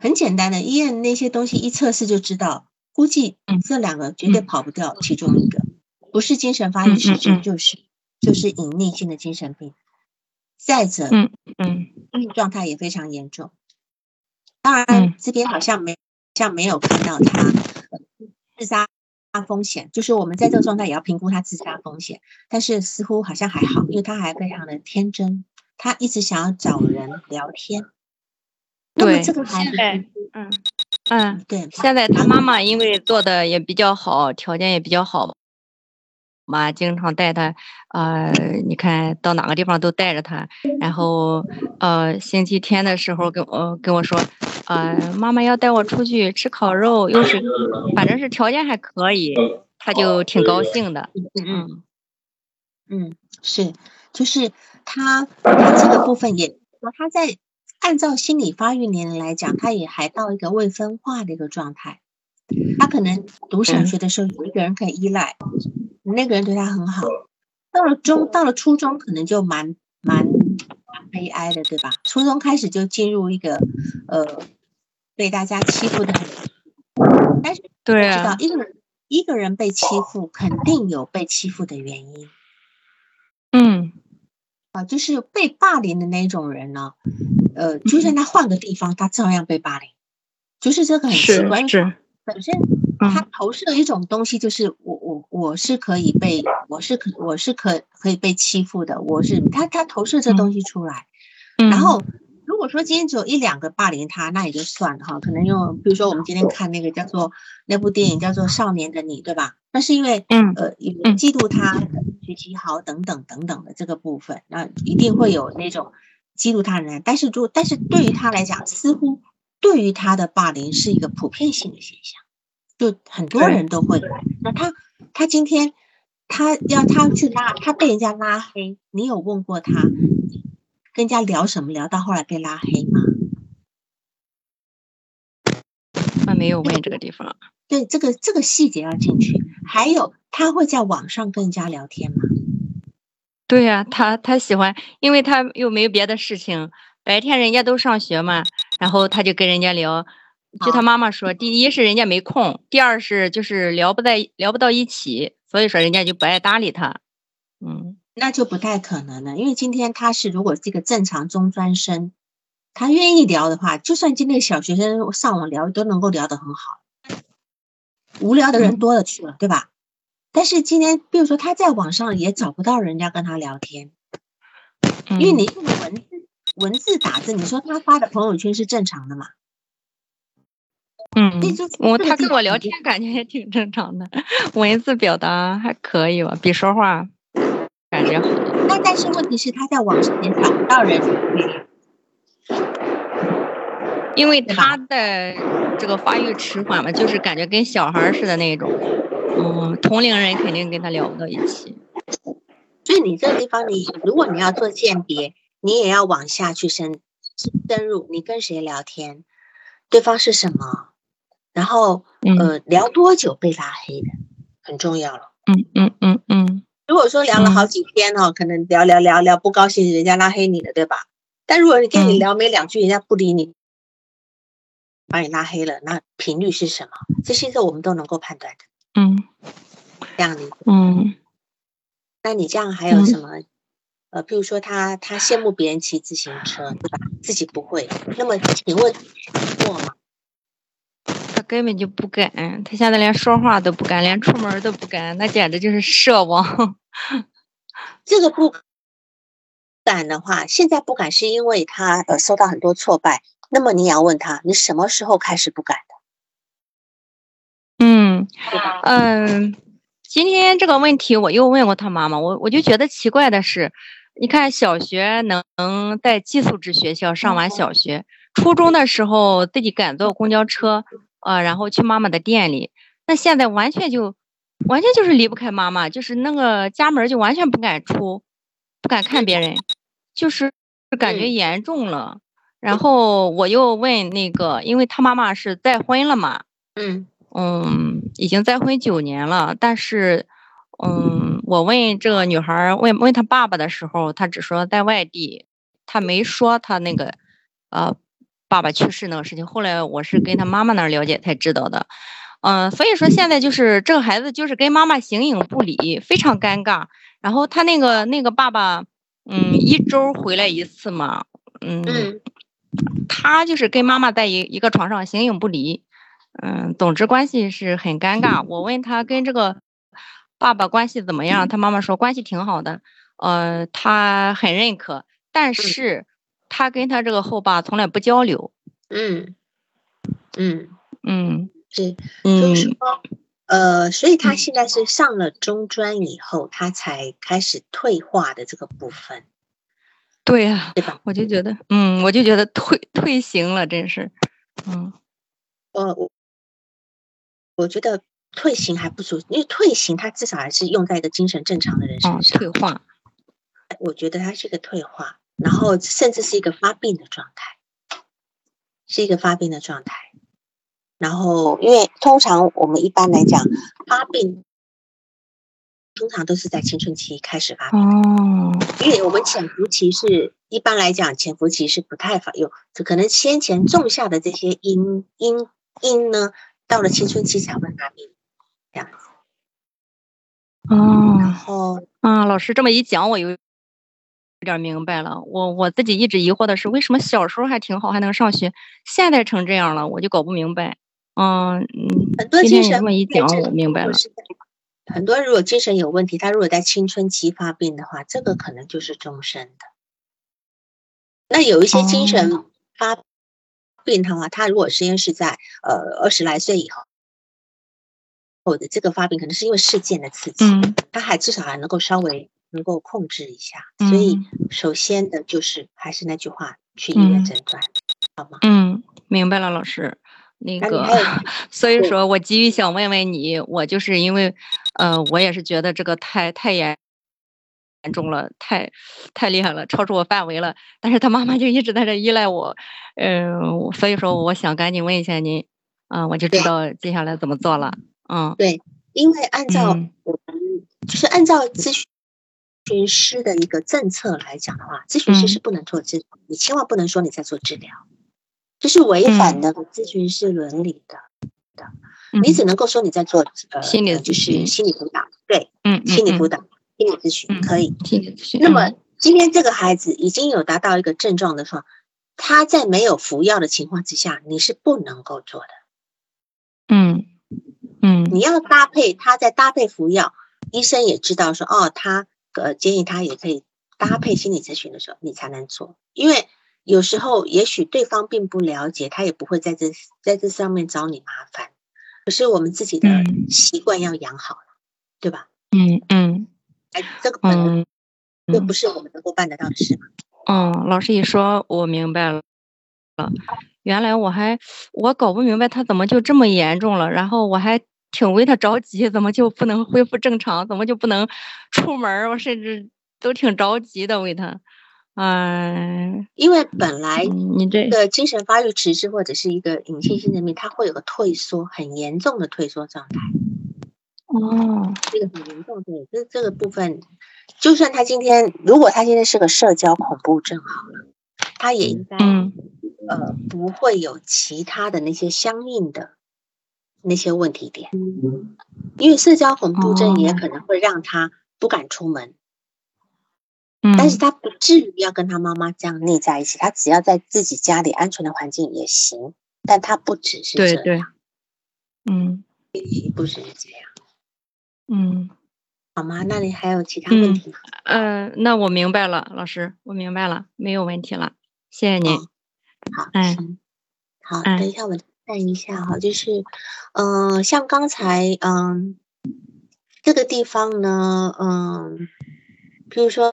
S1: 很简单的，医院那些东西一测试就知道，估计这两个绝对跑不掉其中一个，不是精神发育失调，就是就是隐匿性的精神病。再者，
S2: 嗯嗯，
S1: 状态也非常严重。当然，这边好像没像没有看到他自杀风险，就是我们在这个状态也要评估他自杀风险。但是似乎好像还好，因为他还非常的天真，他一直想要找人聊天。那么这个孩子，
S2: 嗯嗯，
S1: 对，
S2: 现在他妈妈因为做的也比较好，条件也比较好。妈经常带他，呃，你看到哪个地方都带着他，然后呃，星期天的时候跟呃跟我说，呃，妈妈要带我出去吃烤肉，又是反正是条件还可以，他就挺高兴的。
S1: 嗯嗯，是，就是他他这个部分也，他在按照心理发育年龄来讲，他也还到一个未分化的一个状态。他可能读小学的时候有一个人可以依赖，那个人对他很好。到了中，到了初中，可能就蛮蛮蛮悲哀的，对吧？初中开始就进入一个呃被大家欺负的很，但是
S2: 对
S1: 知道一个人一个人被欺负，肯定有被欺负的原因。
S2: 嗯，
S1: 啊，就是被霸凌的那种人呢，呃，就算他换个地方，他照样被霸凌，就是这个很奇怪。
S2: 是。
S1: 本身他投射一种东西，就是我我我是可以被我是可我是可可以被欺负的，我是他他投射这东西出来，然后如果说今天只有一两个霸凌他，那也就算了哈，可能用比如说我们今天看那个叫做那部电影叫做《少年的你》，对吧？那是因为呃嫉妒他学习好等等等等的这个部分，那一定会有那种嫉妒他人，但是如但是对于他来讲，似乎。对于他的霸凌是一个普遍性的现象，就很多人都会。那他他今天他要他去拉，他被人家拉黑，你有问过他跟人家聊什么？聊到后来被拉黑吗？
S2: 他没有问这个地方。
S1: 对，这个这个细节要进去。还有，他会在网上跟人家聊天吗？
S2: 对呀，他他喜欢，因为他又没有别的事情。白天人家都上学嘛，然后他就跟人家聊，就他妈妈说，第一是人家没空，第二是就是聊不在聊不到一起，所以说人家就不爱搭理他。嗯，
S1: 那就不太可能了，因为今天他是如果是一个正常中专生，他愿意聊的话，就算今天小学生上网聊都能够聊得很好。无聊的人多了去了，对吧？但是今天，比如说他在网上也找不到人家跟他聊天，因为你用文字。文字打字，你说他发的朋友圈是正常的吗？
S2: 嗯，我他跟我聊天感觉也挺正常的，文字表达还可以吧，比说话感觉好。
S1: 那但是问题是他在网上也找不到人，
S2: 因为他的这个发育迟缓嘛，就是感觉跟小孩似的那种，嗯，同龄人肯定跟他聊不到一起。
S1: 所以你这个地方，你如果你要做鉴别。你也要往下去深深入，你跟谁聊天，对方是什么，然后呃聊多久被拉黑的，很重要了。
S2: 嗯嗯嗯嗯。
S1: 如果说聊了好几天哦，可能聊聊聊聊不高兴，人家拉黑你了，对吧？但如果你跟你聊没两句，人家不理你，把你拉黑了，那频率是什么？这些个我们都能够判断的。
S2: 嗯，
S1: 这样的。
S2: 嗯，
S1: 那你这样还有什么？呃，譬如说他他羡慕别人骑自行车，对吧？自己不会，那么请问过吗？
S2: 他根本就不敢，他现在连说话都不敢，连出门都不敢，那简直就是奢望。
S1: 这个不敢的话，现在不敢是因为他呃受到很多挫败。那么你要问他，你什么时候开始不敢
S2: 的？嗯嗯，今天这个问题我又问过他妈妈，我我就觉得奇怪的是。你看，小学能能在寄宿制学校上完小学，初中的时候自己敢坐公交车，呃，然后去妈妈的店里。那现在完全就，完全就是离不开妈妈，就是那个家门就完全不敢出，不敢看别人，就是感觉严重了。然后我又问那个，因为他妈妈是再婚了嘛，
S1: 嗯
S2: 嗯，已经再婚九年了，但是。嗯，我问这个女孩问问她爸爸的时候，她只说在外地，她没说她那个，呃，爸爸去世那个事情。后来我是跟他妈妈那儿了解才知道的。嗯，所以说现在就是这个孩子就是跟妈妈形影不离，非常尴尬。然后他那个那个爸爸，嗯，一周回来一次嘛，嗯，他就是跟妈妈在一一个床上形影不离，嗯，总之关系是很尴尬。我问他跟这个。爸爸关系怎么样？他妈妈说关系挺好的，呃，他很认可，但是他跟他这个后爸从来不交流。
S1: 嗯嗯
S2: 嗯，
S1: 是，就是说，呃，所以他现在是上了中专以后，他才开始退化的这个部分。
S2: 对呀，对吧？我就觉得，嗯，我就觉得退退行了，真是，嗯，
S1: 呃，我我觉得。退行还不足，因为退行它至少还是用在一个精神正常的人身上。
S2: 退化，
S1: 我觉得他是一个退化，然后甚至是一个发病的状态，是一个发病的状态。然后，因为通常我们一般来讲发病，通常都是在青春期开始发病。哦。因为我们潜伏期是一般来讲潜伏期是不太发有，可能先前种下的这些因因因呢，到了青春期才会发病，这样子。
S2: 哦。
S1: 然后，
S2: 啊，老师这么一讲，我有有点明白了。我我自己一直疑惑的是，为什么小时候还挺好，还能上学，现在成这样了，我就搞不明白。嗯嗯，
S1: 很多精神
S2: 这么一讲，我明白了。
S1: 很多如果精神有问题，他如果在青春期发病的话，这个可能就是终身的。那有一些精神发病的话，他如果实验是在呃二十来岁以后，或者这个发病可能是因为事件的刺激，他还至少还能够稍微能够控制一下。所以首先的就是还是那句话，去医院诊断，好吗？
S2: 嗯，明白了，老师。那个，所以说我急于想问问你，我就是因为，呃，我也是觉得这个太太严严重了，太太厉害了，超出我范围了。但是他妈妈就一直在这依赖我，嗯，所以说我想赶紧问一下您，啊，我就知道接下来怎么做了。嗯，
S1: 对，因为按照我们就是按照咨询师的一个政策来讲的话，咨询师是不能做治，你千万不能说你在做治疗。这是违反的咨询师伦理的的，你只能够说你在做呃
S2: 心理
S1: 就是心理辅导，对，
S2: 嗯，
S1: 心理辅导、心理咨询可以。
S2: 心理咨询。
S1: 那么今天这个孩子已经有达到一个症状的时候，他在没有服药的情况之下，你是不能够做的。
S2: 嗯嗯，
S1: 你要搭配他在搭配服药，医生也知道说哦，他呃建议他也可以搭配心理咨询的时候，你才能做，因为。有时候，也许对方并不了解，他也不会在这在这上面找你麻烦。可是我们自己的习惯要养好了，对吧？
S2: 嗯嗯。
S1: 哎，这个本来又不是我们能够办得到的事嘛。
S2: 嗯，老师一说，我明白了。原来我还我搞不明白他怎么就这么严重了，然后我还挺为他着急，怎么就不能恢复正常？怎么就不能出门？我甚至都挺着急的为他。嗯，
S1: 因为本来
S2: 你这
S1: 个精神发育迟滞或者是一个隐性性的病，它会有个退缩，很严重的退缩状态。
S2: 哦，
S1: 这个很严重，对，这这个部分，就算他今天，如果他今天是个社交恐怖症好了，他也应该呃不会有其他的那些相应的那些问题点，因为社交恐怖症也可能会让他不敢出门。但是他不至于要跟他妈妈这样腻在一起，他只要在自己家里安全的环境也行。但他不只是这
S2: 样，嗯，
S1: 不只是这样，
S2: 嗯，
S1: 好吗？那你还有其他问题吗？
S2: 嗯，那我明白了，老师，我明白了，没有问题了，谢谢您。
S1: 好，嗯，好，等一下我看一下哈，就是，嗯，像刚才，嗯，这个地方呢，嗯，比如说。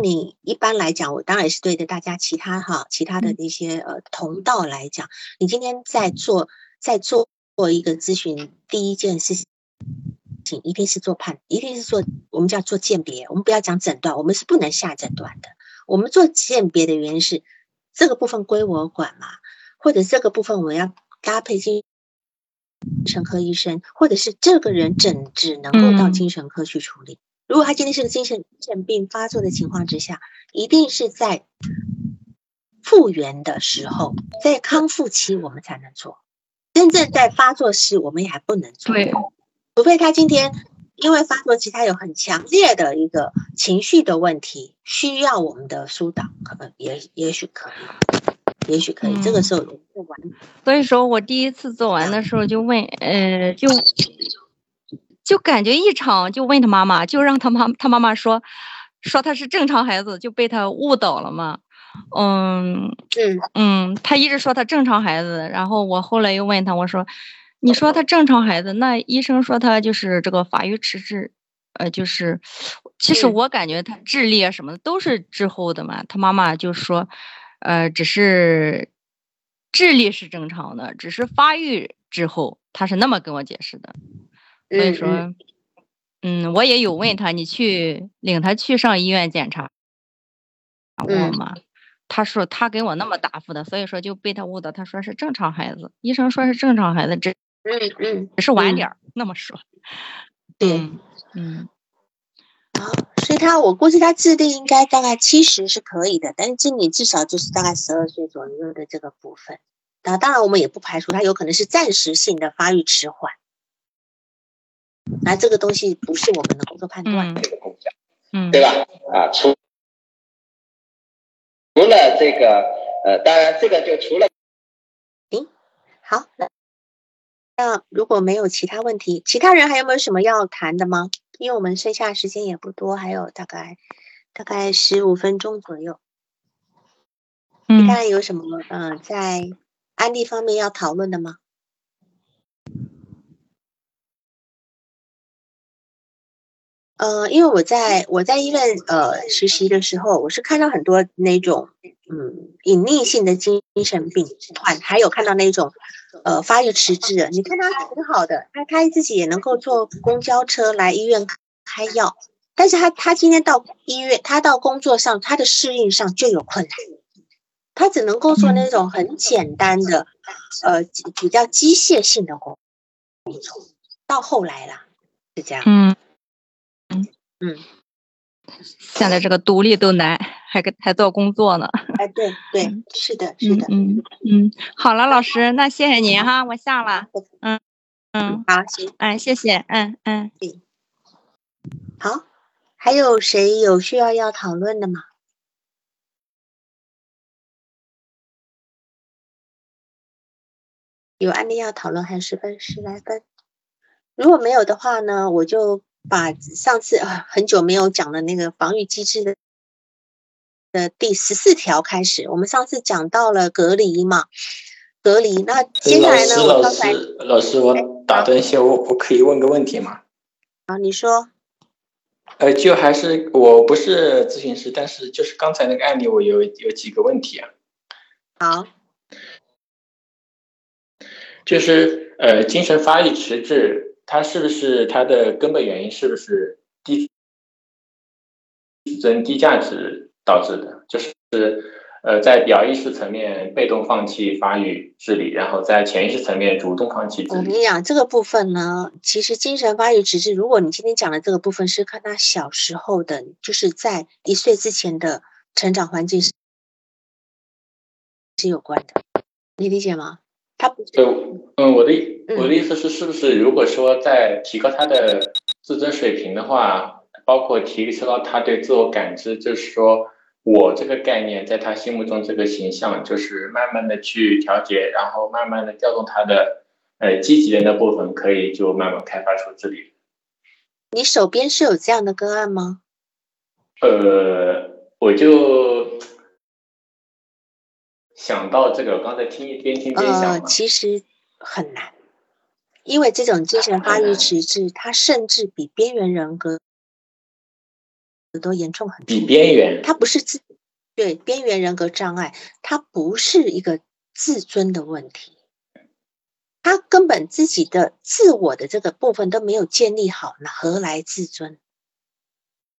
S1: 你一般来讲，我当然是对着大家其他哈其他的那些呃同道来讲，你今天在做在做做一个咨询，第一件事情一定是做判，一定是做我们叫做鉴别，我们不要讲诊断，我们是不能下诊断的。我们做鉴别的原因是这个部分归我管嘛，或者这个部分我要搭配精神科医生，或者是这个人诊只能够到精神科去处理。如果他今天是个精神精神病发作的情况之下，一定是在复原的时候，在康复期我们才能做。真正在发作时，我们也还不能做。
S2: 对，
S1: 除非他今天因为发作期他有很强烈的一个情绪的问题，需要我们的疏导，可能也也许可以，也许可以。这个时候做完。
S2: 所以说我第一次做完的时候就问，呃，就。就感觉异常，就问他妈妈，就让他妈他妈妈说，说他是正常孩子，就被他误导了嘛。嗯嗯嗯，他一直说他正常孩子，然后我后来又问他，我说，你说他正常孩子，那医生说他就是这个发育迟滞，呃，就是，其实我感觉他智力啊什么的都是滞后的嘛。他妈妈就说，呃，只是智力是正常的，只是发育之后，他是那么跟我解释的。所以说，嗯，我也有问他，你去领他去上医院检查过吗？他说他给我那么答复的，所以说就被他误导，他说是正常孩子，医生说是正常孩子，只
S1: 嗯嗯，
S2: 只是晚点儿那么说。
S1: 对，
S2: 嗯，
S1: 好，所以他我估计他智力应该大概七十是可以的，但是今年至少就是大概十二岁左右的这个部分。那当然我们也不排除他有可能是暂时性的发育迟缓，那这个东西不是我们能够做判断的。
S2: 嗯，
S3: 对吧？啊，除除了这个，呃，当然这个就除了，
S1: 好，那那如果没有其他问题，其他人还有没有什么要谈的吗？因为我们剩下时间也不多，还有大概大概十五分钟左右。其
S2: 嗯
S1: 他人有什么嗯、呃在案例方面要讨论的吗？呃，因为我在我在医院呃实习的时候，我是看到很多那种嗯隐匿性的精神病患，还有看到那种呃发育迟滞的。你看他挺好的，他他自己也能够坐公交车来医院开药，但是他他今天到医院，他到工作上，他的适应上就有困难，他只能够做那种很简单的呃比较机械性的工作。到后来啦，是这样。
S2: 嗯
S1: 嗯嗯，
S2: 现在这个独立都难，还跟还做工作呢。
S1: 哎，对对，是的，是的。
S2: 嗯嗯，好了，老师，那谢谢您哈，我下了。嗯嗯，
S1: 好，行，
S2: 哎，谢谢，嗯嗯。
S1: 好，还有谁有需要要讨论的吗？有案例要讨论，还有十分十来分。如果没有的话呢，我就把上次啊很久没有讲的那个防御机制的的第十四条开始。我们上次讲到了隔离嘛，隔离。那接下来呢，
S4: 老师，老
S1: 我刚才
S4: 师，老师，我打断一下，我我可以问个问题吗？
S1: 啊，你说，
S4: 呃，就还是我不是咨询师，但是就是刚才那个案例，我有有几个问题啊，
S1: 好，
S4: 就是呃，精神发育迟滞，它是不是它的根本原因是不是低自尊低价值导致的？就是呃，在表意识层面被动放弃发育智力，然后在潜意识层面主动放弃智力。
S1: 我跟你讲，这个部分呢，其实精神发育迟滞，如果你今天讲的这个部分是看他小时候的，就是在一岁之前的成长环境是是有关的，你理解吗？他不是
S4: 呃，嗯，我的我的意思是，是不是如果说在提高他的自尊水平的话，包括提升到他对自我感知，就是说我这个概念在他心目中这个形象，就是慢慢的去调节，然后慢慢的调动他的呃积极的那部分，可以就慢慢开发出智力。
S1: 你手边是有这样的个案吗？
S4: 呃，我就想到这个，刚才听一边听边想
S1: 呃，其实很难，因为这种精神发育迟滞，它甚至比边缘人格都严重很多。
S4: 比边缘，
S1: 他不是自对边缘人格障碍，他不是一个自尊的问题，他根本自己的自我的这个部分都没有建立好，那何来自尊？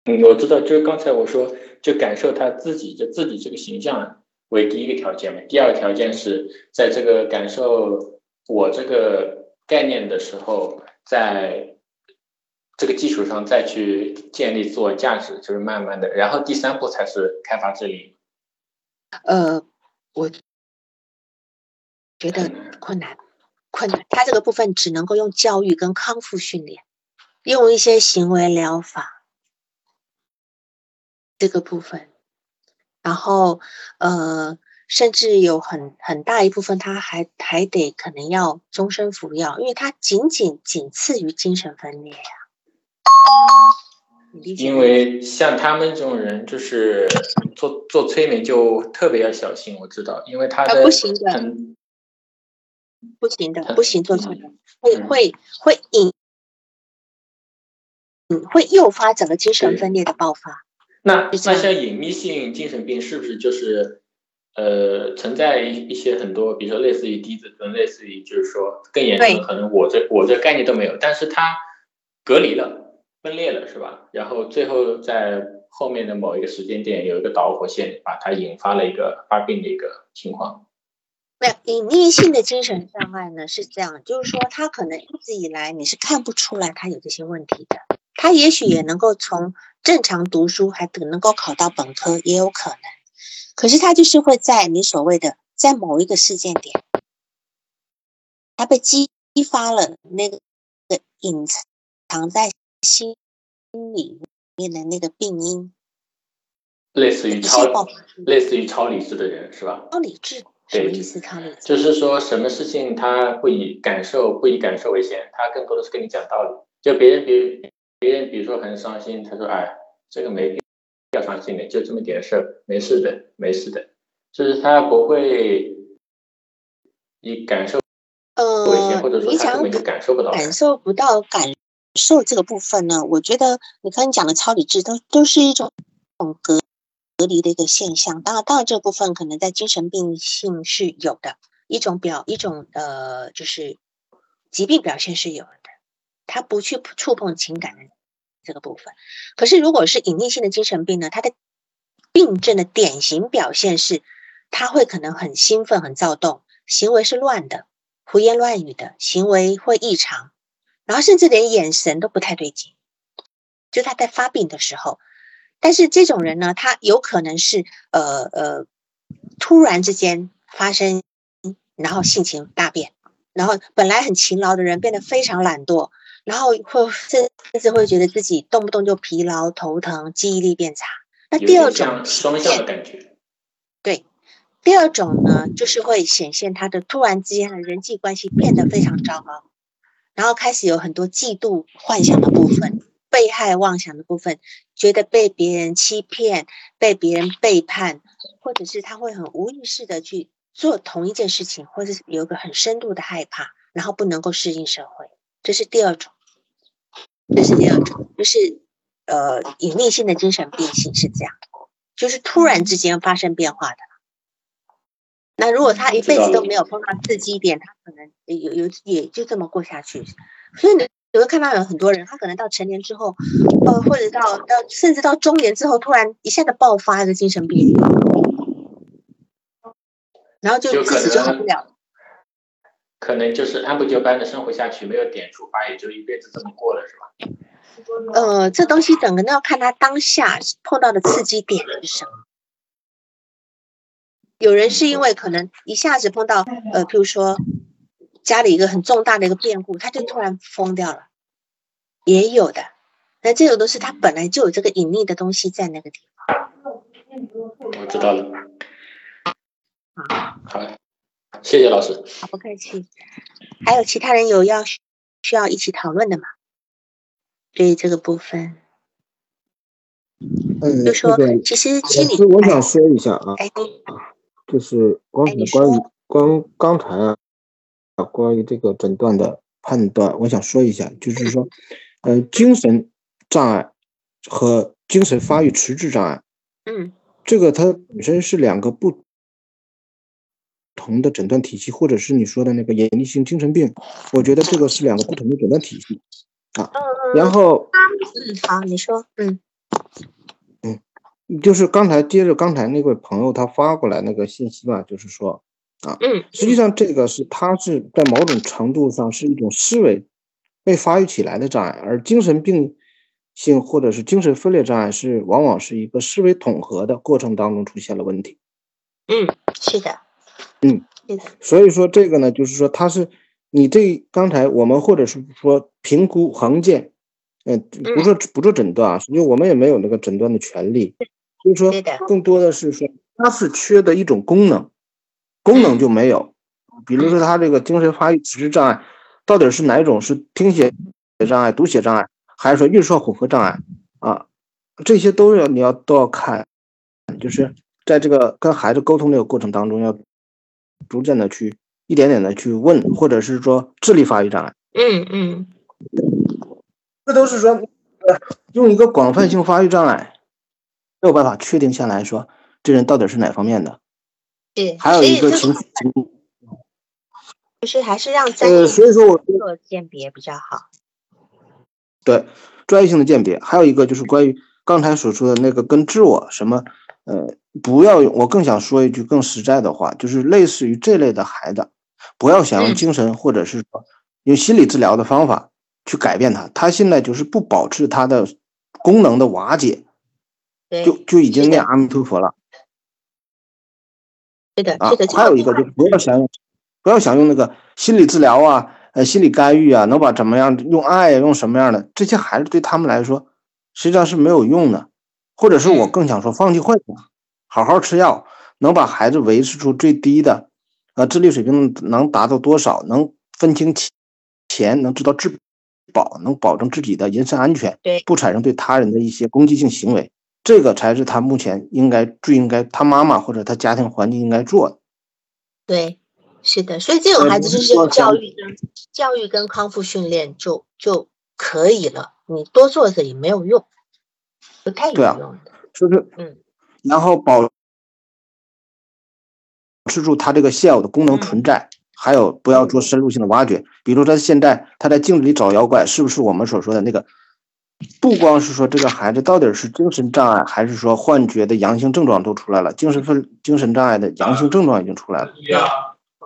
S4: 嗯，我知道，就是刚才我说，就感受他自己就自己这个形象为第一个条件嘛，第二个条件是在这个感受我这个概念的时候，在这个基础上再去建立自我价值，就是慢慢的，然后第三步才是开发智力。
S1: 呃，我觉得困难，困难。他这个部分只能够用教育跟康复训练，用一些行为疗法这个部分，然后呃，甚至有很很大一部分他还还得可能要终身服药，因为它仅仅仅次于精神分裂呀、
S4: 因？为像他们这种人，就是做做催眠就特别要小心，我知道，因为他
S1: 呃
S4: 的
S1: 不行的不行的，不行做催眠，会
S4: 嗯
S1: 会会引，嗯，会诱发整个精神分裂的爆发。
S4: 那那像隐秘性精神病是不是就是呃存在一一些很多，比如说类似于低自尊，类似于就是说更严重的，可能我这我这概念都没有，但是他隔离了，分裂了，是吧？然后最后在后面的某一个时间点有一个导火线，把它引发了一个发病的一个情况。
S1: 没有隐匿性的精神障碍呢，是这样，就是说他可能一直以来你是看不出来他有这些问题的，他也许也能够从正常读书还能能够考到本科，也有可能，可是他就是会在你所谓的在某一个事件点，他被激发了那个隐藏在心里面的那个病因，
S4: 类似于超类似于超理智的人是吧？
S1: 超理智。什么意思？他的
S4: 就是说，什么事情他不以感受不以感受为先，他更多的是跟你讲道理。就别人比别人，比如说很伤心，他说：“哎，这个没必要伤心的，就这么点事儿，没事的，没事的。”就是他不会以感受为先，或者说他根本就感受不到
S1: 感受不到感受这个部分呢？我觉得你刚才讲的超理智都都是一种隔。隔离的一个现象，当然，当然这部分可能在精神病性是有的一种表一种呃，就是疾病表现是有的，他不去触碰情感的这个部分。可是如果是隐匿性的精神病呢，他的病症的典型表现是，他会可能很兴奋、很躁动，行为是乱的，胡言乱语的行为会异常，然后甚至连眼神都不太对劲，就他在发病的时候。但是这种人呢，他有可能是呃呃，突然之间发生，然后性情大变，然后本来很勤劳的人变得非常懒惰，然后会甚至会觉得自己动不动就疲劳、头疼、记忆力变差。那第二种
S4: 双向的感觉，
S1: 对，第二种呢，就是会显现他的突然之间的人际关系变得非常糟糕，然后开始有很多嫉妒、幻想的部分。被害妄想的部分，觉得被别人欺骗、被别人背叛，或者是他会很无意识的去做同一件事情，或者是有个很深度的害怕，然后不能够适应社会，这是第二种。这是第二种，就是呃隐匿性的精神病性是这样，就是突然之间发生变化的。那如果他一辈子都没有碰到刺激点，他可能有有也就这么过下去。所以你你会看到有很多人，他可能到成年之后，呃，或者到到甚至到中年之后，突然一下子爆发一个精神病，然后就自己就好不了。
S4: 可能就是按部就班的生活下去，没有点触发，也就一辈子这么过了，是吧？
S1: 呃，这东西整个都要看他当下碰到的刺激点是什么。有人是因为可能一下子碰到，呃，譬如说。家里一个很重大的一个变故，他就突然疯掉了，也有的。那这种都是他本来就有这个隐匿的东西在那个地方。
S4: 我知道了。好，谢谢老师。
S1: 好，不客气。还有其他人有要需要一起讨论的吗？对于这个部分，
S5: 嗯，
S1: 就说其实心理，
S5: 我想说一下啊，就是刚才关于刚刚才啊。关于这个诊断的判断，我想说一下，就是说，呃，精神障碍和精神发育迟滞障碍，
S1: 嗯，
S5: 这个它本身是两个不同的诊断体系，或者是你说的那个隐匿性精神病，我觉得这个是两个不同的诊断体系啊。然后，
S1: 嗯，好，你说，嗯，
S5: 嗯，就是刚才接着刚才那位朋友他发过来那个信息吧，就是说。啊，
S1: 嗯，
S5: 实际上这个是他是在某种程度上是一种思维被发育起来的障碍，而精神病性或者是精神分裂障碍是往往是一个思维统合的过程当中出现了问题。
S1: 嗯，是的，
S5: 嗯，
S1: 是的。
S5: 所以说这个呢，就是说他是你这刚才我们或者是说评估横见，嗯，不做不做诊断啊，因为我们也没有那个诊断的权利，所以说更多的是说它是缺的一种功能。功能就没有，比如说他这个精神发育迟滞障碍，到底是哪一种？是听写障碍、读写障碍，还是说运算混合障碍啊？这些都要你要都要看，就是在这个跟孩子沟通这个过程当中，要逐渐的去一点点的去问，或者是说智力发育障碍。
S1: 嗯嗯，
S5: 这都是说用一个广泛性发育障碍，没有办法确定下来说这人到底是哪方面的。
S1: 对，
S5: 还有一个情绪，
S1: 就是还是让
S5: 呃，所以说我
S1: 做鉴别比较好。
S5: 对，专业性的鉴别，还有一个就是关于刚才所说的那个跟自我什么，呃，不要用。我更想说一句更实在的话，就是类似于这类的孩子，不要想用精神或者是说用心理治疗的方法去改变他，他现在就是不保持他的功能的瓦解，就就已经念阿弥陀佛了。
S1: 对的，
S5: 啊。还有一个就是不要想用，不要想用那个心理治疗啊。呃，心理干预啊，能把怎么样用爱用什么样的这些孩子对他们来说，实际上是没有用的，或者是我更想说，放弃幻想，好好吃药，能把孩子维持出最低的，呃，智力水平能达到多少，能分清钱，能知道质保，能保证自己的人身安全，
S1: 对，
S5: 不产生对他人的一些攻击性行为，这个才是他目前应该最应该他妈妈或者他家庭环境应该做的。
S1: 对。是的，所以这种孩子就是教育跟教育跟康复训练就就可以了，你多做着也没有用，不太有用的。
S5: 是不是？
S1: 嗯。
S5: 然后保持住他这个现有的功能存在，还有不要做深入性的挖掘。比如他现在他在镜子里找妖怪，是不是我们所说的那个？不光是说这个孩子到底是精神障碍，还是说幻觉的阳性症状都出来了？精神分精神障碍的阳性症状已经出来了。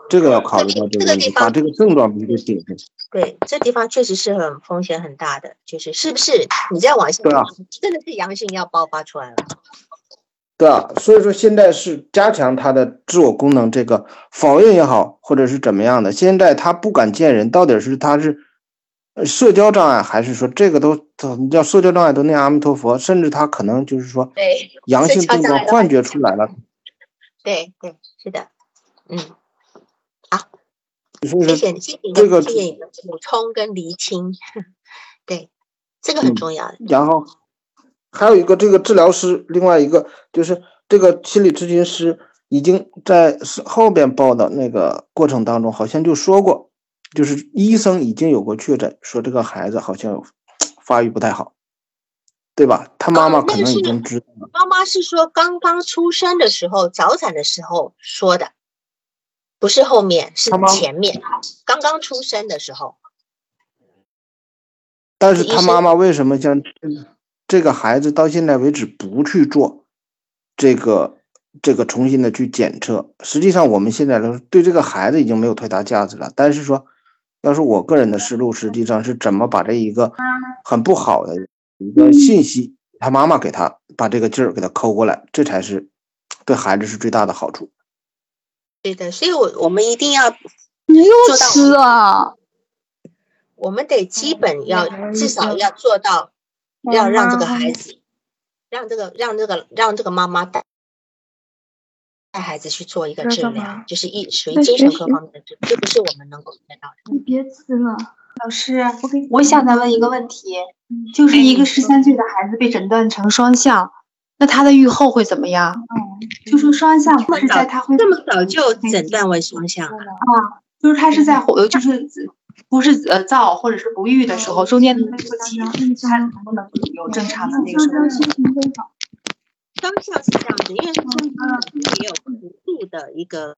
S5: 这个要考虑到这个问题，把这个症状必须顶上。
S1: 对，这地方确实是很风险很大的，就是是不是你再往下，
S5: 对啊，
S1: 真的是阳性要爆发出来了。
S5: 对啊，所以说现在是加强他的自我功能，这个否认也好，或者是怎么样的，现在他不敢见人，到底是他是社交障碍，还是说这个都叫社交障碍都念阿弥陀佛，甚至他可能就是说
S1: 对
S5: 阳性症状幻觉出来了。
S1: 对对，是的，嗯。
S5: 谢
S1: 谢谢谢你的谢谢你的补充跟厘清，对，这个很重要的。
S5: 然后还有一个这个治疗师，另外一个就是这个心理咨询师已经在后边报的那个过程当中，好像就说过，就是医生已经有过确诊，说这个孩子好像发育不太好，对吧？他妈妈可能已经知道。
S1: 妈妈是说刚刚出生的时候，早产的时候说的。不是后面，是前面，刚刚出生的时候。
S5: 但是他妈妈为什么将这个孩子到现在为止不去做这个这个重新的去检测？实际上，我们现在都对这个孩子已经没有太大价值了。但是说，要是我个人的思路，实际上是怎么把这一个很不好的一个信息，他妈妈给他把这个劲儿给他抠过来，这才是对孩子是最大的好处。
S1: 对的，所以，我我们一定要
S2: 没有吃啊，
S1: 我们得基本要至少要做到，要让这个孩子，让这个让这个让这个妈妈带带孩子去做一个治疗，就是一属于精神科方面的治疗，这不是我们能够做到的。
S6: 你别吃了，老师，我我想再问一个问题，就是一个十三岁的孩子被诊断成双向。那他的愈后会怎么样？就说双向不是在他会
S1: 这么早就诊断为双向啊？
S6: 就是他是在呃，就是不是呃躁或者是不育的时候，中间的那个期，他能不能有正常的那个？双向
S1: 是这样子，因为双向也有幅度的一个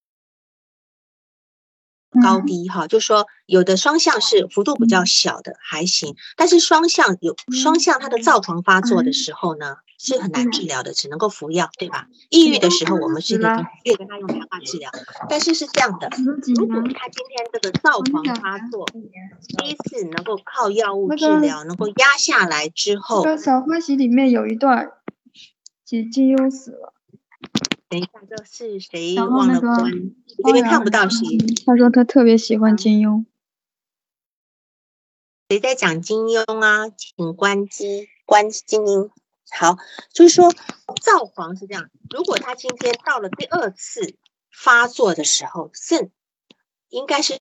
S1: 高低哈，就说有的双向是幅度比较小的还行，但是双向有双向它的躁狂发作的时候呢？是很难治疗的，只能够服药，对吧？抑郁的时候，我们是可以跟他用谈话治疗。但是是这样的，如果他今天这个躁狂发作，第一次能够靠药物治疗，能够压下来之后，
S7: 小欢喜里面有一段，金金庸死了。
S1: 等一下，这是谁忘了关？这边看不到谁。
S7: 他说他特别喜欢金庸。
S1: 谁在讲金庸啊？请关机，关静音。好，就是说，躁狂是这样。如果他今天到了第二次发作的时候，肾应该是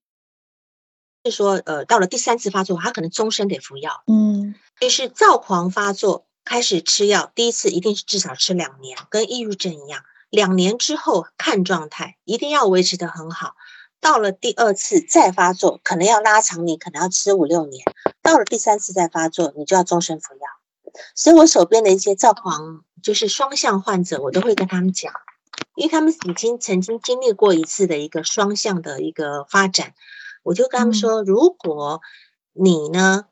S1: 是说，呃，到了第三次发作，他可能终身得服药。
S7: 嗯，
S1: 就是躁狂发作开始吃药，第一次一定是至少吃两年，跟抑郁症一样，两年之后看状态，一定要维持的很好。到了第二次再发作，可能要拉长，你可能要吃五六年。到了第三次再发作，你就要终身服药。所以我手边的一些躁狂就是双向患者，我都会跟他们讲，因为他们已经曾经经历过一次的一个双向的一个发展，我就跟他们说，如果你呢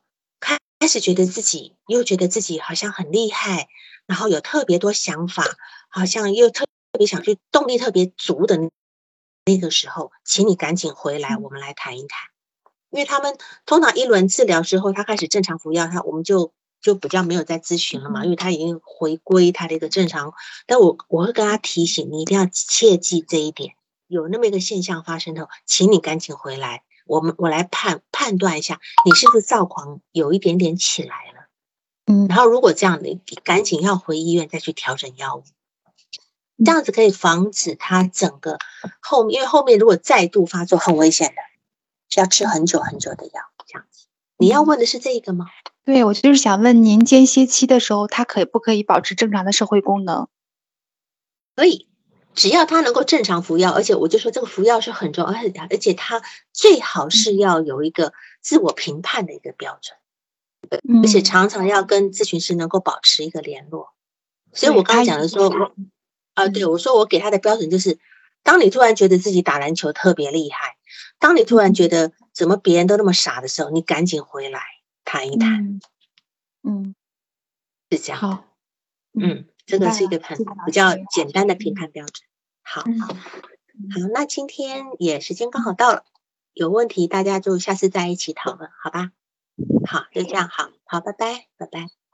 S1: 开始觉得自己又觉得自己好像很厉害，然后有特别多想法，好像又特特别想去，动力特别足的那个时候，请你赶紧回来，我们来谈一谈。因为他们通常一轮治疗之后，他开始正常服药，他我们就就比较没有再咨询了嘛，因为他已经回归他的一个正常。但我我会跟他提醒，你一定要切记这一点，有那么一个现象发生后，请你赶紧回来。我们我来判判断一下，你是不是躁狂有一点点起来了，
S6: 嗯，
S1: 然后如果这样的，赶紧要回医院再去调整药物，这样子可以防止他整个后面，因为后面如果再度发作很危险的，是要吃很久很久的药，这样子。你要问的是这个吗？
S6: 对，我就是想问您，间歇期的时候，他可不可以保持正常的社会功能？
S1: 可以。只要他能够正常服药，而且我就说这个服药是很重要，而且而且他最好是要有一个自我评判的一个标准，而且常常要跟咨询师能够保持一个联络。所以我刚刚讲的说，啊，对我说我给他的标准就是，当你突然觉得自己打篮球特别厉害，当你突然觉得怎么别人都那么傻的时候，你赶紧回来谈一谈。
S6: 嗯，
S1: 是这样。
S6: 好，
S1: 嗯。这个是一个很比较简单的评判标准。好，好，好，那今天也时间刚好到了，有问题大家就下次再一起讨论，好吧？好，就这样，好好，拜拜，拜拜。